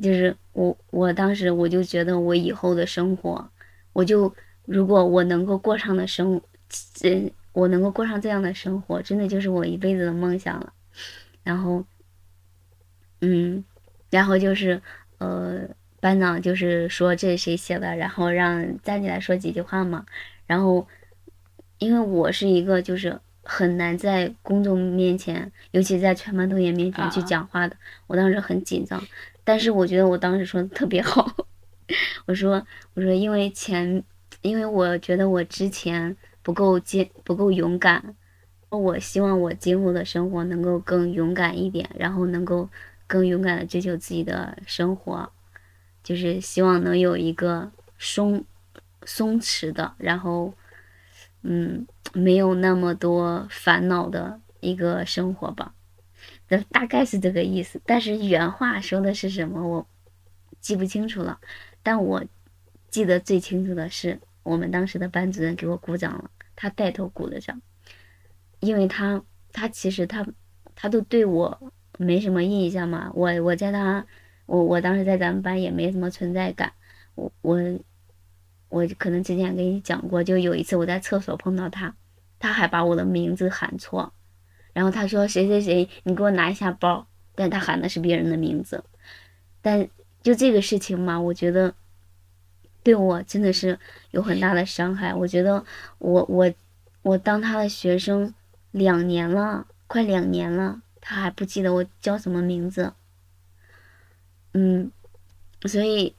就是我我当时我就觉得我以后的生活，我就如果我能够过上的生，嗯我能够过上这样的生活，真的就是我一辈子的梦想了。然后，嗯，然后就是呃，班长就是说这是谁写的，然后让站起来说几句话嘛。然后，因为我是一个就是很难在公众面前，尤其在全班同学面前去啊讲话的，我当时很紧张。但是我觉得我当时说的特别好，我说我说因为前，因为我觉得我之前不够坚不够勇敢，我希望我今后的生活能够更勇敢一点，然后能够更勇敢的追求自己的生活，就是希望能有一个松松弛的，然后嗯没有那么多烦恼的一个生活吧。大概是这个意思，但是原话说的是什么我记不清楚了，但我记得最清楚的是我们当时的班主任给我鼓掌了，他带头鼓的掌，因为他他其实他他都对我没什么印象嘛，我我在他我我当时在咱们班也没什么存在感，我我我可能之前跟你讲过，就有一次我在厕所碰到他，他还把我的名字喊错，然后他说谁谁谁，你给我拿一下包，但他喊的是别人的名字，但就这个事情嘛，我觉得对我真的是有很大的伤害。我觉得我我我当他的学生两年了，快两年了，他还不记得我叫什么名字。嗯，所以，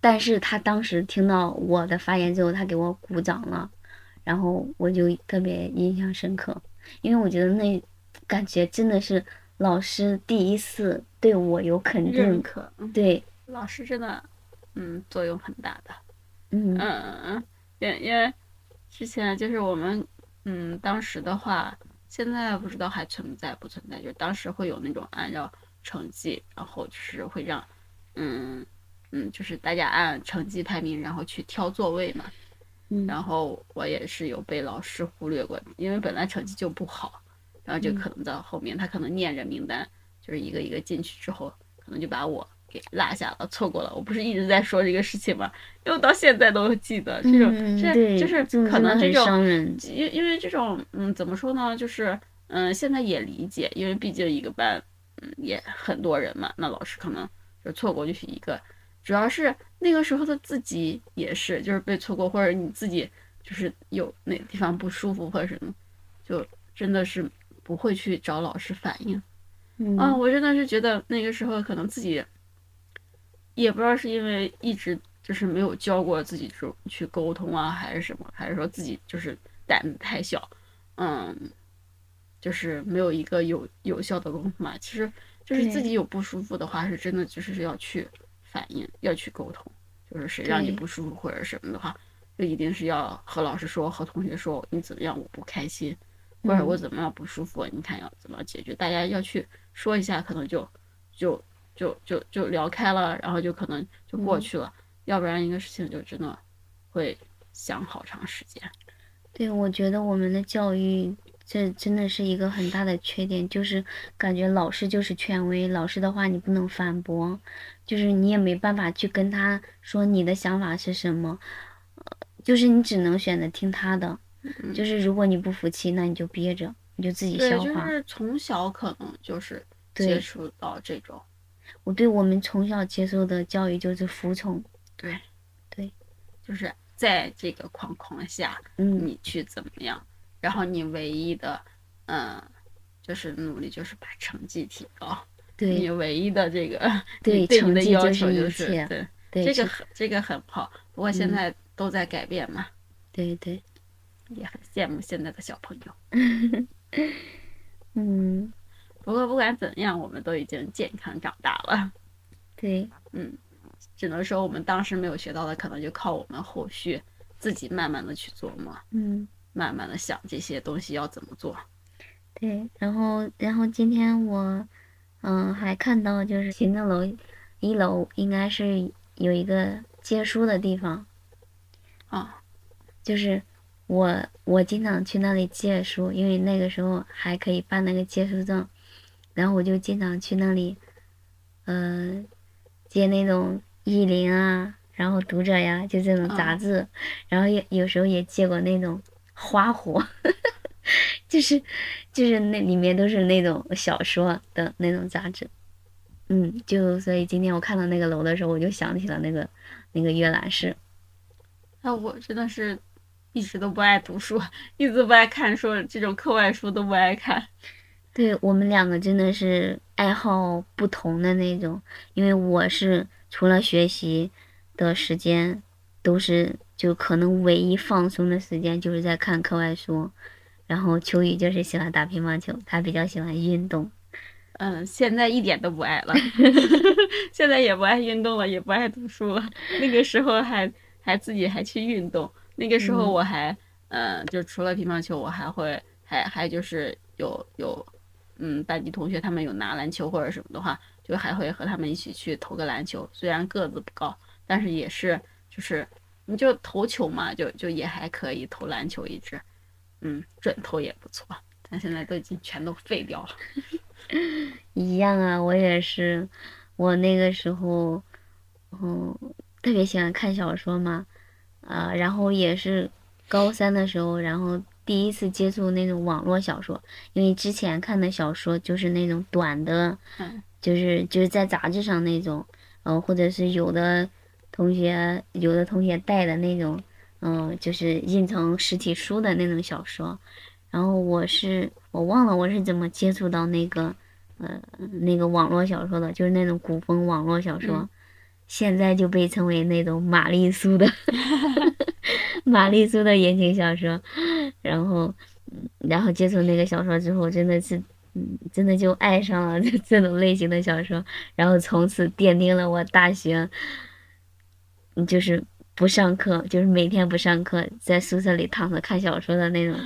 但是他当时听到我的发言之后，他给我鼓掌了，然后我就特别印象深刻，因为我觉得那感觉真的是老师第一次对我有肯定，认可，嗯对，老师真的，嗯，作用很大的。嗯嗯嗯嗯，因因为之前就是我们，嗯，当时的话，现在不知道还存在不存在，就当时会有那种按照成绩，然后就是会让，嗯嗯，就是大家按成绩排名，然后去挑座位嘛。嗯然后我也是有被老师忽略过，因为本来成绩就不好，然后就嗯可能到后面他可能念着名单，就是一个一个进去之后，可能就把我给落下了，错过了。我不是一直在说这个事情吗？因为到现在都记得这种，这就是可能这种，人。因因为这种，嗯，怎么说呢？就是，嗯，现在也理解，因为毕竟一个班，嗯，也很多人嘛，那老师可能就错过就是一个，主要是那个时候的自己也是，就是被错过，或者你自己就是有哪个地方不舒服或者什么，就真的是不会去找老师反映。嗯啊，我真的是觉得那个时候可能自己，也不知道是因为一直就是没有教过自己去去沟通啊，还是什么，还是说自己就是胆子太小，嗯，就是没有一个有有效的沟通嘛。其实就是自己有不舒服的话，是真的就是要去反应，要去沟通，就是谁让你不舒服或者什么的话，就一定是要和老师说，和同学说你怎么样，我不开心。或者我嗯怎么样不舒服，你看要怎么解决？大家要去说一下，可能就就就就就聊开了，然后就可能就过嗯去了。要不然一个事情就真的会想好长时间。对，我觉得我们的教育这真的是一个很大的缺点，就是感觉老师就是权威，老师的话你不能反驳，就是你也没办法去跟他说你的想法是什么，呃就是你只能选择听他的，就是如果你不服气，那你就憋着，你就自己消化。是从小可能就是。接触到这种，我对我们从小接受的教育就是服从，对对，就是在这个框框下，嗯，你去怎么样，然后你唯一的，嗯，就是努力就是把成绩提高。你唯一的这个对成绩要求就是对对这个很这个很好，不过现嗯在都在改变嘛，对对，也很羡慕现在的小朋友。嗯，不过不管怎样，我们都已经健康长大了，对，嗯只能说我们当时没有学到的，可能就靠我们后续自己慢慢的去琢磨，嗯。慢慢的想这些东西要怎么做。对，然后然后今天我，嗯，还看到就是行政楼一楼应该是有一个借书的地方，啊，就是我我经常去那里借书，因为那个时候还可以办那个借书证，然后我就经常去那里，呃，借那种意林啊，然后读者呀，就这种杂嗯志，然后有有时候也借过那种花火，就是就是那里面都是那种小说的那种杂志，嗯，就所以今天我看到那个楼的时候，我就想起了那个那个阅览室。那我真的是一直都不爱读书，一直不爱看书，这种课外书都不爱看。对我们两个真的是爱好不同的那种，因为我是除了学习的时间，都是就可能唯一放松的时间就是在看课外书，然后秋雨就是喜欢打乒乓球，他比较喜欢运动。嗯，现在一点都不爱了，现在也不爱运动了，也不爱读书了。那个时候还还自己还去运动，那个时候嗯我还，嗯，就除了乒乓球，我还会还还就是有有，嗯，班级同学他们有拿篮球或者什么的话，就还会和他们一起去投个篮球。虽然个子不高，但是也是就是你就投球嘛，就就也还可以投篮球一支，嗯，准头也不错。但现在都已经全都废掉了。一样啊，我也是，我那个时候，嗯，特别喜欢看小说嘛，啊、然后也是高三的时候，然后第一次接触那种网络小说，因为之前看的小说就是那种短的，嗯就是就是在杂志上那种，呃，或者是有的同学有的同学带的那种，嗯、就是印成实体书的那种小说，然后我是我忘了我是怎么接触到那个。呃，那个网络小说的，就是那种古风网络小说，嗯现在就被称为那种玛丽苏的 玛丽苏的言情小说。然后，嗯然后接触那个小说之后，真的是，嗯，真的就爱上了这 这种类型的小说，然后从此奠定了我大学，嗯就是不上课，就是每天不上课，在宿舍里躺着看小说的那种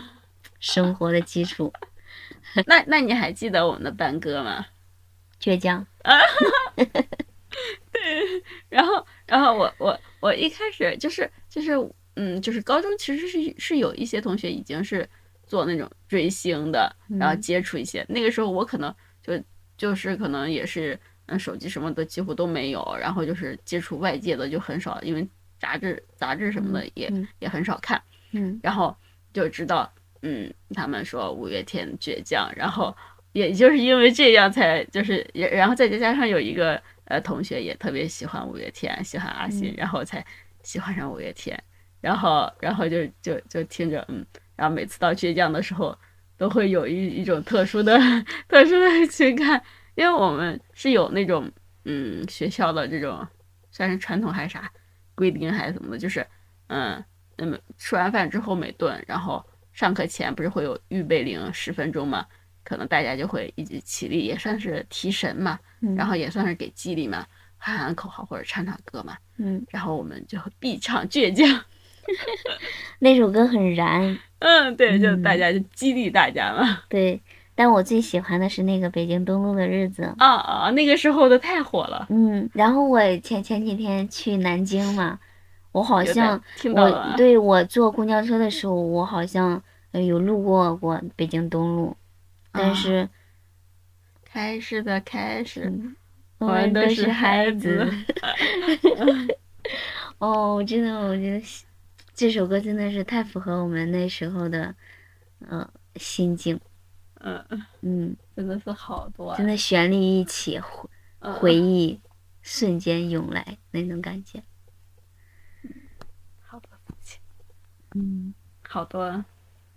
生活的基础。那那你还记得我们的班歌吗？倔强，对然后，然后我我我一开始就是就是嗯，就是高中其实是是有一些同学已经是做那种追星的，然后嗯接触一些。那个时候我可能就就是可能也是嗯，手机什么的几乎都没有，然后就是接触外界的就很少，因为杂志杂志什么的也、嗯。也很少看，嗯。然后就知道，嗯，他们说五月天倔强，然后也就是因为这样才就是也，然后再加上有一个呃同学也特别喜欢五月天，喜欢阿信，嗯。然后才喜欢上五月天，然后然后就就就听着，嗯，然后每次到倔强的时候，都会有一一种特殊的 特殊的情感，因为我们是有那种嗯学校的这种算是传统还是啥规定还是怎么的，就是嗯。那么吃完饭之后每顿，然后上课前不是会有预备铃十分钟嘛？可能大家就会一起起立，也算是提神嘛，嗯，然后也算是给激励嘛，喊喊口号或者唱唱歌嘛。嗯，然后我们就必唱倔强，那首歌很燃，嗯，对，就嗯大家就激励大家嘛。对，但我最喜欢的是那个北京东路的日子。啊啊，那个时候的太火了，嗯，然后我前前几天去南京嘛，我好像我啊对我坐公交车的时候，我好像呃有路过过北京东路，但啊是开始的开始，嗯我我们都是孩孩子子。哦，真的，我觉得这首歌真的是太符合我们那时候的呃心境。嗯，嗯，真的是好多啊，真的旋律一起，回嗯回忆瞬间涌来那种感觉。好多东西，嗯，好多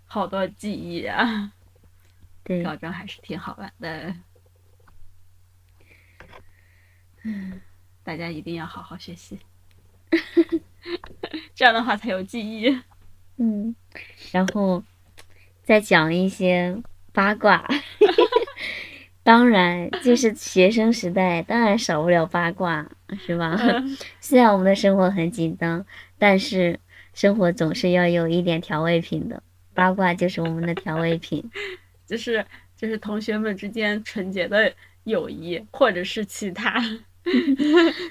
好多记忆啊。对，高中还是挺好玩的。嗯，大家一定要好好学习，这样的话才有记忆。嗯，然后再讲一些八卦。当然，就是学生时代，当然少不了八卦，是吧？嗯 虽然我们的生活很紧张，但是生活总是要有一点调味品的。八卦就是我们的调味品。就是就是同学们之间纯洁的友谊，或者是其他，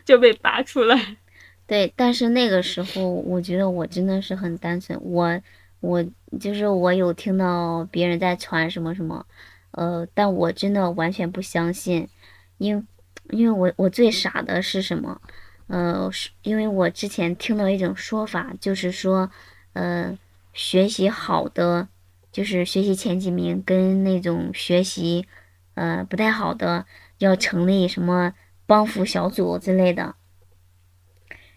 就被扒出来。对，但是那个时候，我觉得我真的是很单纯。我我就是我有听到别人在传什么什么，呃，但我真的完全不相信，因因为我我最傻的是什么？呃，是因为我之前听到一种说法，就是说，呃，学习好的，就是学习前几名跟那种学习，呃，不太好的，要成立什么帮扶小组之类的。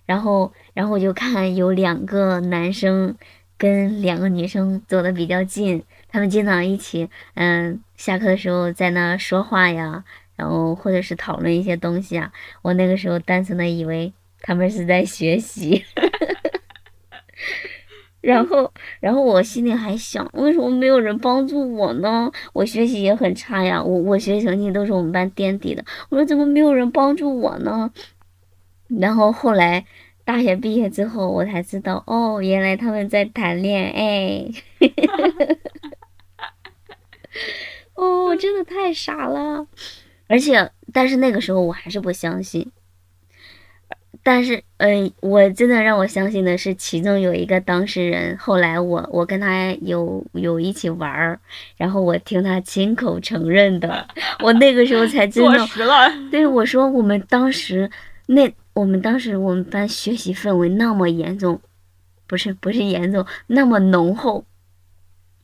然后，然后我就看有两个男生跟两个女生走的比较近，他们经常一起，嗯，下课的时候在那说话呀，然后或者是讨论一些东西啊。我那个时候单纯的以为他们是在学习，然后，然后我心里还想，为什么没有人帮助我呢？我学习也很差呀，我我学习成绩都是我们班垫底的，我说怎么没有人帮助我呢？然后后来大学毕业之后，我才知道，哦，原来他们在谈恋爱。哦，真的太傻了。而且，但是那个时候我还是不相信。但是，呃，我真的让我相信的是，其中有一个当事人，后来我我跟他有有一起玩儿，然后我听他亲口承认的，我那个时候才真的坐实了，对我说，我们当时那我们当时我们班学习氛围那么严重，不是不是严重，那么浓厚。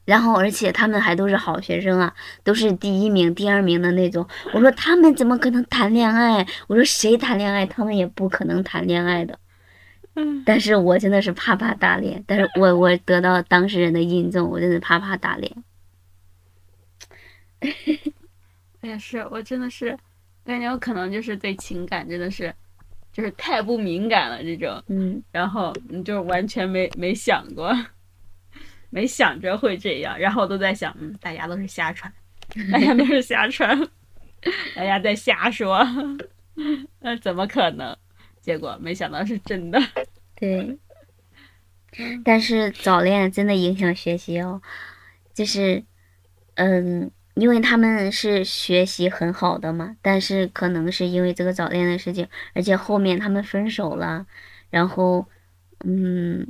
然后，而且他们还都是好学生啊，都是第一名、第二名的那种。我说他们怎么可能谈恋爱？我说谁谈恋爱，他们也不可能谈恋爱的。嗯，但是我真的是啪啪打脸，但是我我得到当事人的印证，我真的啪啪打脸。我也是，我真的是感觉我可能就是对情感真的是就是太不敏感了这种，嗯，然后你就完全没没想过，没想着会这样，然后都在想，嗯，大家都是瞎传，大家都是瞎传，大家在瞎说，那怎么可能？结果没想到是真的。对。但是早恋真的影响学习哦，就是，嗯，因为他们是学习很好的嘛，但是可能是因为这个早恋的事情，而且后面他们分手了，然后，嗯，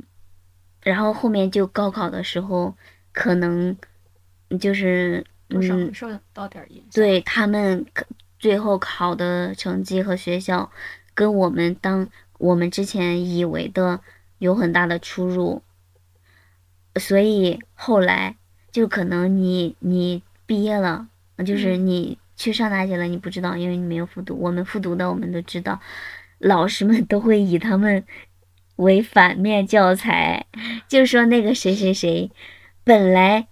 然后后面就高考的时候，可能就是，嗯，受到点影响。对他们可最后考的成绩和学校，跟我们当我们之前以为的有很大的出入，所以后来就可能你你毕业了，就是你去上大学了，你不知道，因为你没有复读。我们复读的，我们都知道，老师们都会以他们为反面教材，就说那个谁谁谁，本来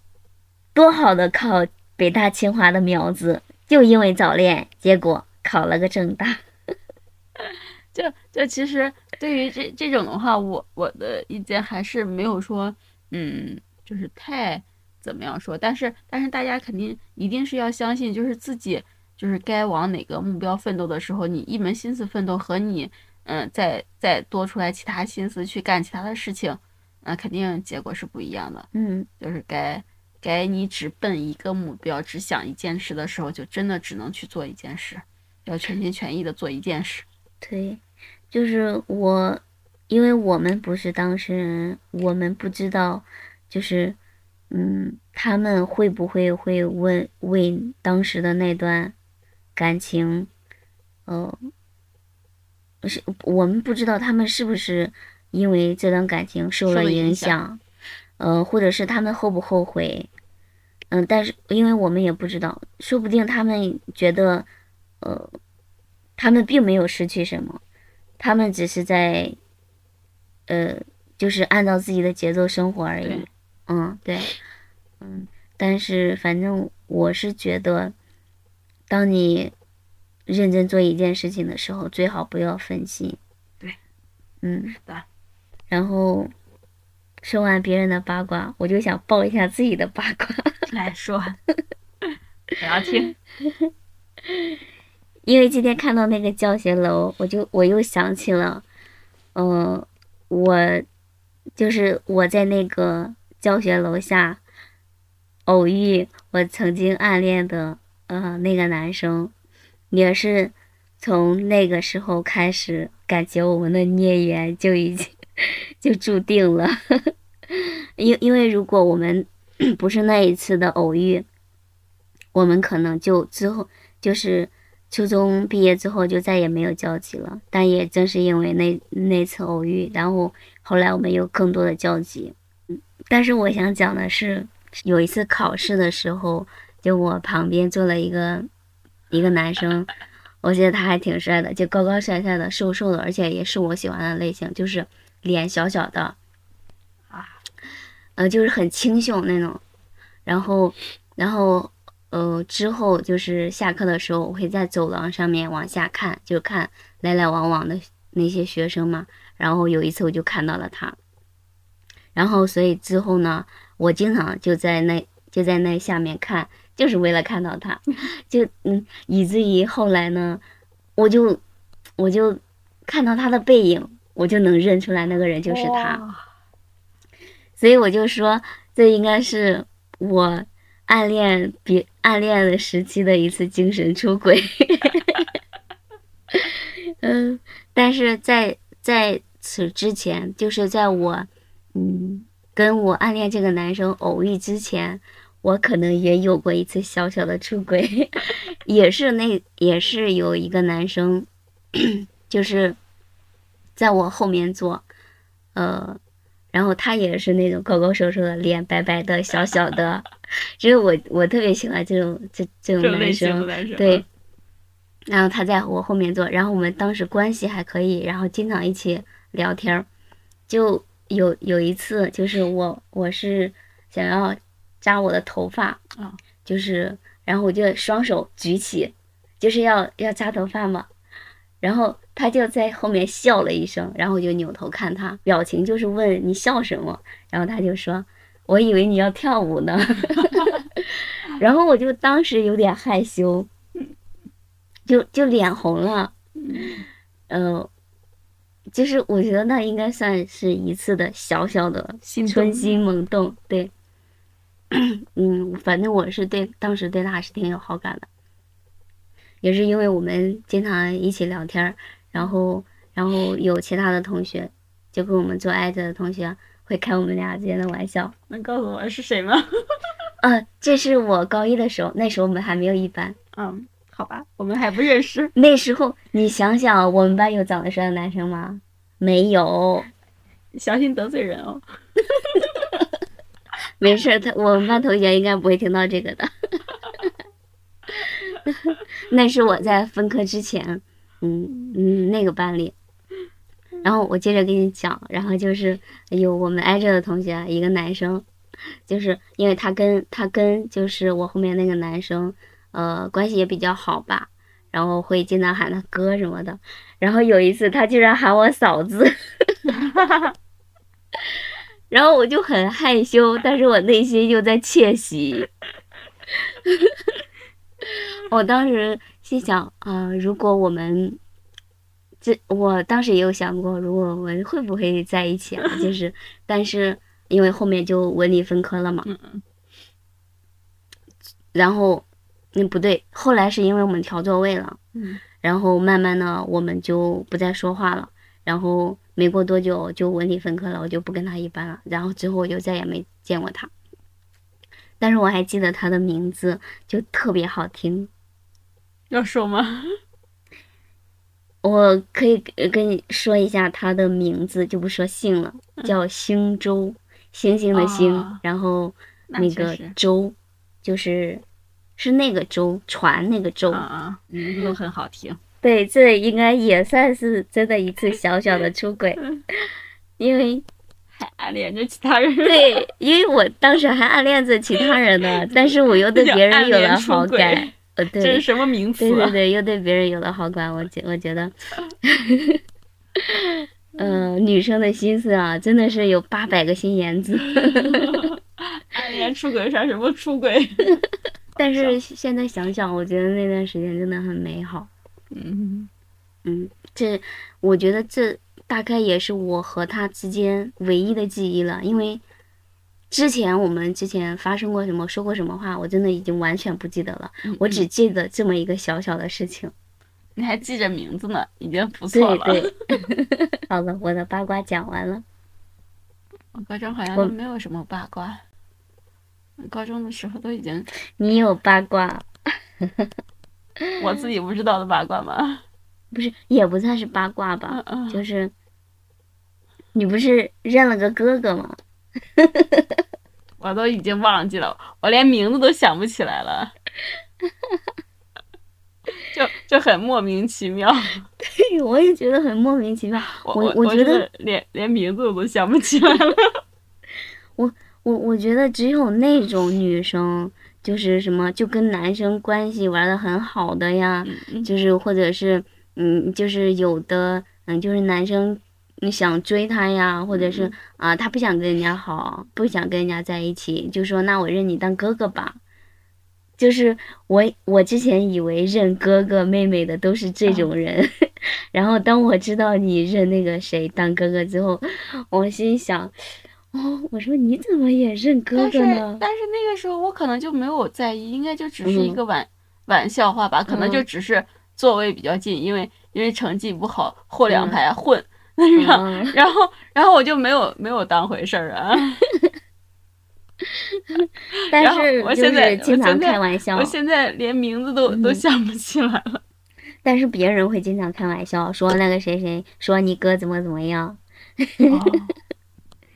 多好的考北大清华的苗子，就因为早恋，结果考了个正大。就就其实对于这这种的话，我我的意见还是没有说，嗯，就是太怎么样说。但是但是大家肯定一定是要相信，就是自己就是该往哪个目标奋斗的时候，你一门心思奋斗和你嗯再再多出来其他心思去干其他的事情，那肯定结果是不一样的。嗯，就是该该你只奔一个目标，只想一件事的时候，就真的只能去做一件事，要全心全意的做一件事。对，就是我，因为我们不是当事人，我们不知道，就是，嗯，他们会不会会问为当时的那段感情，呃，是我们不知道他们是不是因为这段感情受了影影响，呃，或者是他们后不后悔，嗯，但是因为我们也不知道，说不定他们觉得，呃，他们并没有失去什么，他们只是在，呃，就是按照自己的节奏生活而已对。嗯，对，嗯，但是反正我是觉得，当你认真做一件事情的时候，最好不要分心。对，嗯，是的。然后说完别人的八卦，我就想爆一下自己的八卦。来说，我要听。因为今天看到那个教学楼，我就我又想起了，嗯、我就是我在那个教学楼下偶遇我曾经暗恋的呃那个男生，也是从那个时候开始，感觉我们的孽缘就已经就注定了，因因为如果我们 不是那一次的偶遇，我们可能就之后就是。初中毕业之后就再也没有交集了，但也正是因为那那次偶遇，然后后来我们有更多的交集。嗯，但是我想讲的是，有一次考试的时候，就我旁边坐了一个一个男生，我觉得他还挺帅的，就高高帅帅的、瘦瘦的，而且也是我喜欢的类型，就是脸小小的，啊，呃，就是很清秀那种。然后，然后。呃，之后就是下课的时候，我会在走廊上面往下看，就看来来往往的那些学生嘛。然后有一次我就看到了他，然后所以之后呢，我经常就在那就在那下面看，就是为了看到他，就嗯，以至于后来呢，我就我就看到他的背影，我就能认出来那个人就是他。所以我就说，这应该是我。暗恋别暗恋的时期的一次精神出轨，嗯，但是在在此之前，就是在我嗯跟我暗恋这个男生偶遇之前，我可能也有过一次小小的出轨，也是那也是有一个男生，就是在我后面坐，呃。然后他也是那种高高瘦瘦的，脸白白的，小小的，就是我我特别喜欢这种这这种男生，对。然后他在我后面坐，然后我们当时关系还可以，然后经常一起聊天儿。就有有一次，就是我我是想要扎我的头发，啊就是然后我就双手举起，就是要要扎头发嘛。然后他就在后面笑了一声，然后我就扭头看他，表情就是问你笑什么，然后他就说，我以为你要跳舞呢，然后我就当时有点害羞，就就脸红了，呃，就是我觉得那应该算是一次的小小的春心萌动，对，嗯，反正我是对当时对他还是挺有好感的。也是因为我们经常一起聊天，然后然后有其他的同学，就跟我们做挨着的同学会开我们俩之间的玩笑。能告诉我是谁吗？呃，这是我高一的时候，那时候我们还没有一班。嗯，好吧，我们还不认识。那时候你想想，我们班有长得帅的男生吗？没有。小心得罪人哦。没事，他我们班同学应该不会听到这个的。那是我在分科之前，嗯嗯，那个班里。然后我接着给你讲，然后就是有我们挨着的同学，一个男生，就是因为他跟他跟就是我后面那个男生，呃，关系也比较好吧，然后会经常喊他哥什么的。然后有一次他居然喊我嫂子，然后我就很害羞，但是我内心又在窃喜。我当时心想啊，如果我们。这我当时也有想过，如果我们会不会在一起啊？就 是，但是因为后面就文理分科了嘛。然后，嗯，不对，后来是因为我们调座位了。嗯。然后慢慢的，我们就不再说话了。然后没过多久就文理分科了，我就不跟他一班了。然后之后我就再也没见过他。但是我还记得他的名字，就特别好听。要说吗？我可以跟你说一下他的名字，就不说姓了，叫星洲，星星的星，然后那个洲，就是是那个舟，船那个舟。啊名字都很好听。对，这应该也算是真的一次小小的出轨，因为还暗恋着其他人。对，因为我当时还暗恋着其他人呢，但是我又对别人有了好感。呃，对，这是什么名词？对对对，又对别人有了好感，我觉我觉得，嗯，女生的心思啊，真的是有八百个心眼子。暗恋出轨算什么出轨？但是现在想想，我觉得那段时间真的很美好。嗯嗯，这我觉得这大概也是我和他之间唯一的记忆了，因为。之前我们之前发生过什么，说过什么话，我真的已经完全不记得了。我只记得这么一个小小的事情。你还记着名字呢，已经不错了。对对。好了，我的八卦讲完了。我高中好像都没有什么八卦。高中的时候都已经。你有八卦？我自己不知道的八卦吗？不是，也不算是八卦吧。就是，你不是认了个哥哥吗？我都已经忘记了，我连名字都想不起来了，就就很莫名其妙。对，我也觉得很莫名其妙。我我觉得连连名字我都想不起来了。我我我觉得只有那种女生，就是什么就跟男生关系玩的很好的呀，就是或者是嗯，就是有的嗯，就是男生。你想追她呀，或者是啊，他不想跟人家好，不想跟人家在一起，就说那我认你当哥哥吧。就是我我之前以为认哥哥妹妹的都是这种人，然后当我知道你认那个谁当哥哥之后，我心想，哦，我说你怎么也认哥哥呢？但是那个时候我可能就没有在意，应该就只是一个玩玩笑话吧，可能就只是座位比较近，因为因为成绩不好，后两排混。然后，然后，然后我就没有没有当回事儿啊。但是我现在经常开玩笑，我现在连名字都都想不起来了。但是别人会经常开玩笑，说那个谁谁说你哥怎么怎么样。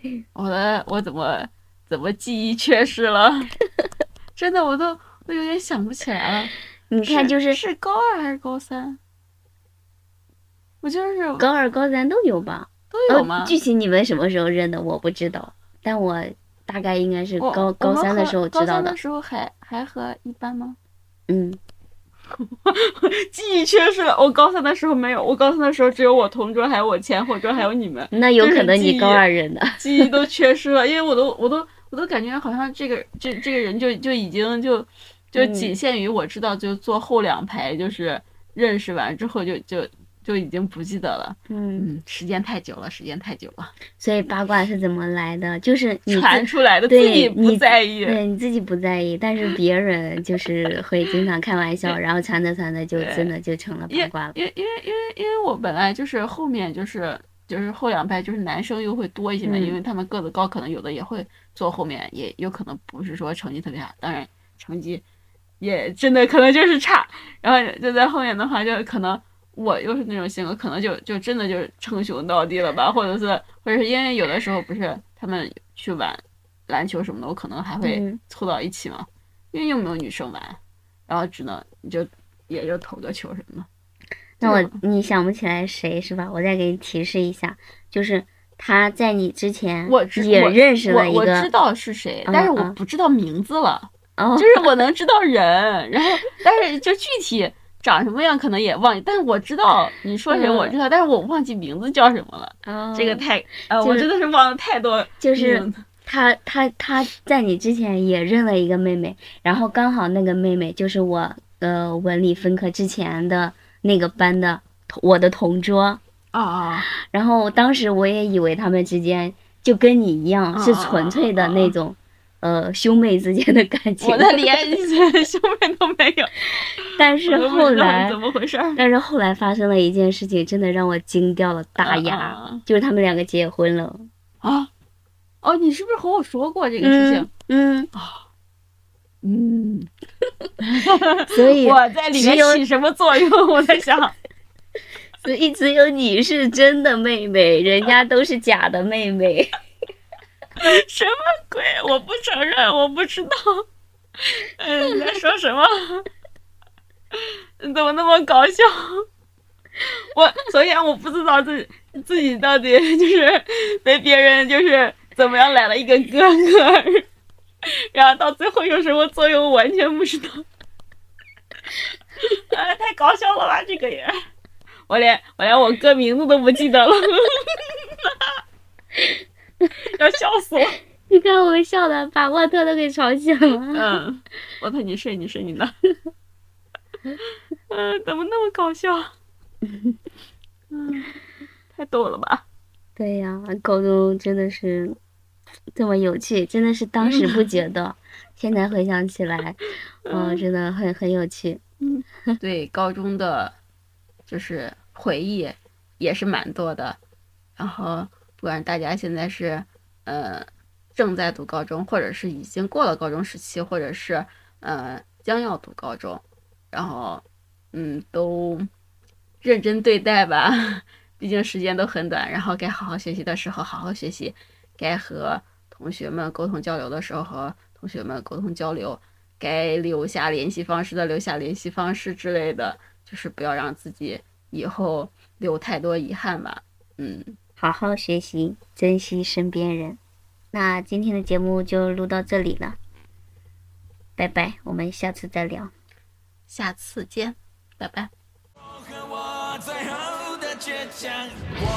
我的我怎么怎么记忆缺失了？真的，我都我有点想不起来了。你看，就是是高二还是高三？我就是高二、高三都有吧？都有吗？具体你们什么时候认的，我不知道。但我大概应该是高高三的时候知道的。高三的时候还还和一班吗？嗯，记忆缺失了。我高三的时候没有，我高三的时候只有我同桌，还有我前后桌，还有你们。那有可能你高二认的。记忆都缺失了，因为我都我都我都感觉好像这个这这个人就就已经就就仅限于我知道，就坐后两排，就是认识完之后就就。就已经不记得了，嗯，时间太久了，时间太久了。所以八卦是怎么来的？就是传出来的，自己不在意，对你自己不在意，但是别人就是会经常开玩笑，然后传着传着就真的就成了八卦了。因为因为因为因为我本来就是后面就是就是后两排就是男生又会多一些嘛，因为他们个子高，可能有的也会坐后面，也有可能不是说成绩特别好，当然成绩也真的可能就是差，然后就在后面的话，就可能我又是那种性格，可能就就真的就是称兄道弟了吧，或者是或者是因为有的时候不是他们去玩篮球什么的，我可能还会嗯凑到一起嘛，因为又没有女生玩，然后只能就也就投个球什么的。那我你想不起来谁是吧？我再给你提示一下，就是他在你之前我知也我认识了一我我知个，道是谁，嗯但是我嗯不知道名字了。哦，就是我能知道人，然后但是就具体长什么样可能也忘记，但是我知道你说谁嗯我知道，但是我忘记名字叫什么了。哦这个太呃，就是我真的是忘了太多就是他他他在你之前也认了一个妹妹，然后刚好那个妹妹就是我呃文理分科之前的那个班的我的同桌，啊啊然后当时我也以为他们之间就跟你一样啊是纯粹的那种呃兄妹之间的感情我，的连兄妹都没有，但是后来怎么回事？但是后来发生了一件事情，真的让我惊掉了大牙，啊就是他们两个结婚了。啊！哦，你是不是和我说过这个事情？嗯，嗯，所以我在里面起什么作用？我在想，所以只有你是真的妹妹，人家都是假的妹妹。什么鬼？我不承认，我不知道。嗯，你在说什么？你怎么那么搞笑？我首先我不知道自己自己到底 就是被别人就是怎么样来了一个哥哥，然后到最后有什么作用，我完全不知道。哎，太搞笑了吧，这个也，我连我连我哥名字都不记得了，要笑死我。你看我们笑的把沃特都给吵醒了。嗯，沃特你睡你睡你的，嗯，怎么那么搞笑？嗯，太逗了吧？对呀、高中真的是这么有趣，真的是当时不觉得，现在回想起来，嗯、真的很很有趣。对，高中的就是回忆也是蛮多的。然后，不管大家现在是呃正在读高中，或者是已经过了高中时期，或者是呃将要读高中，然后嗯都认真对待吧，毕竟时间都很短。然后该好好学习的时候好好学习，该和同学们沟通交流的时候和同学们沟通交流。该留下联系方式的留下联系方式之类的，就是不要让自己以后留太多遗憾吧。嗯，好好学习，珍惜身边人。那今天的节目就录到这里了，拜拜，我们下次再聊。下次见，拜拜。和我最后的倔强，我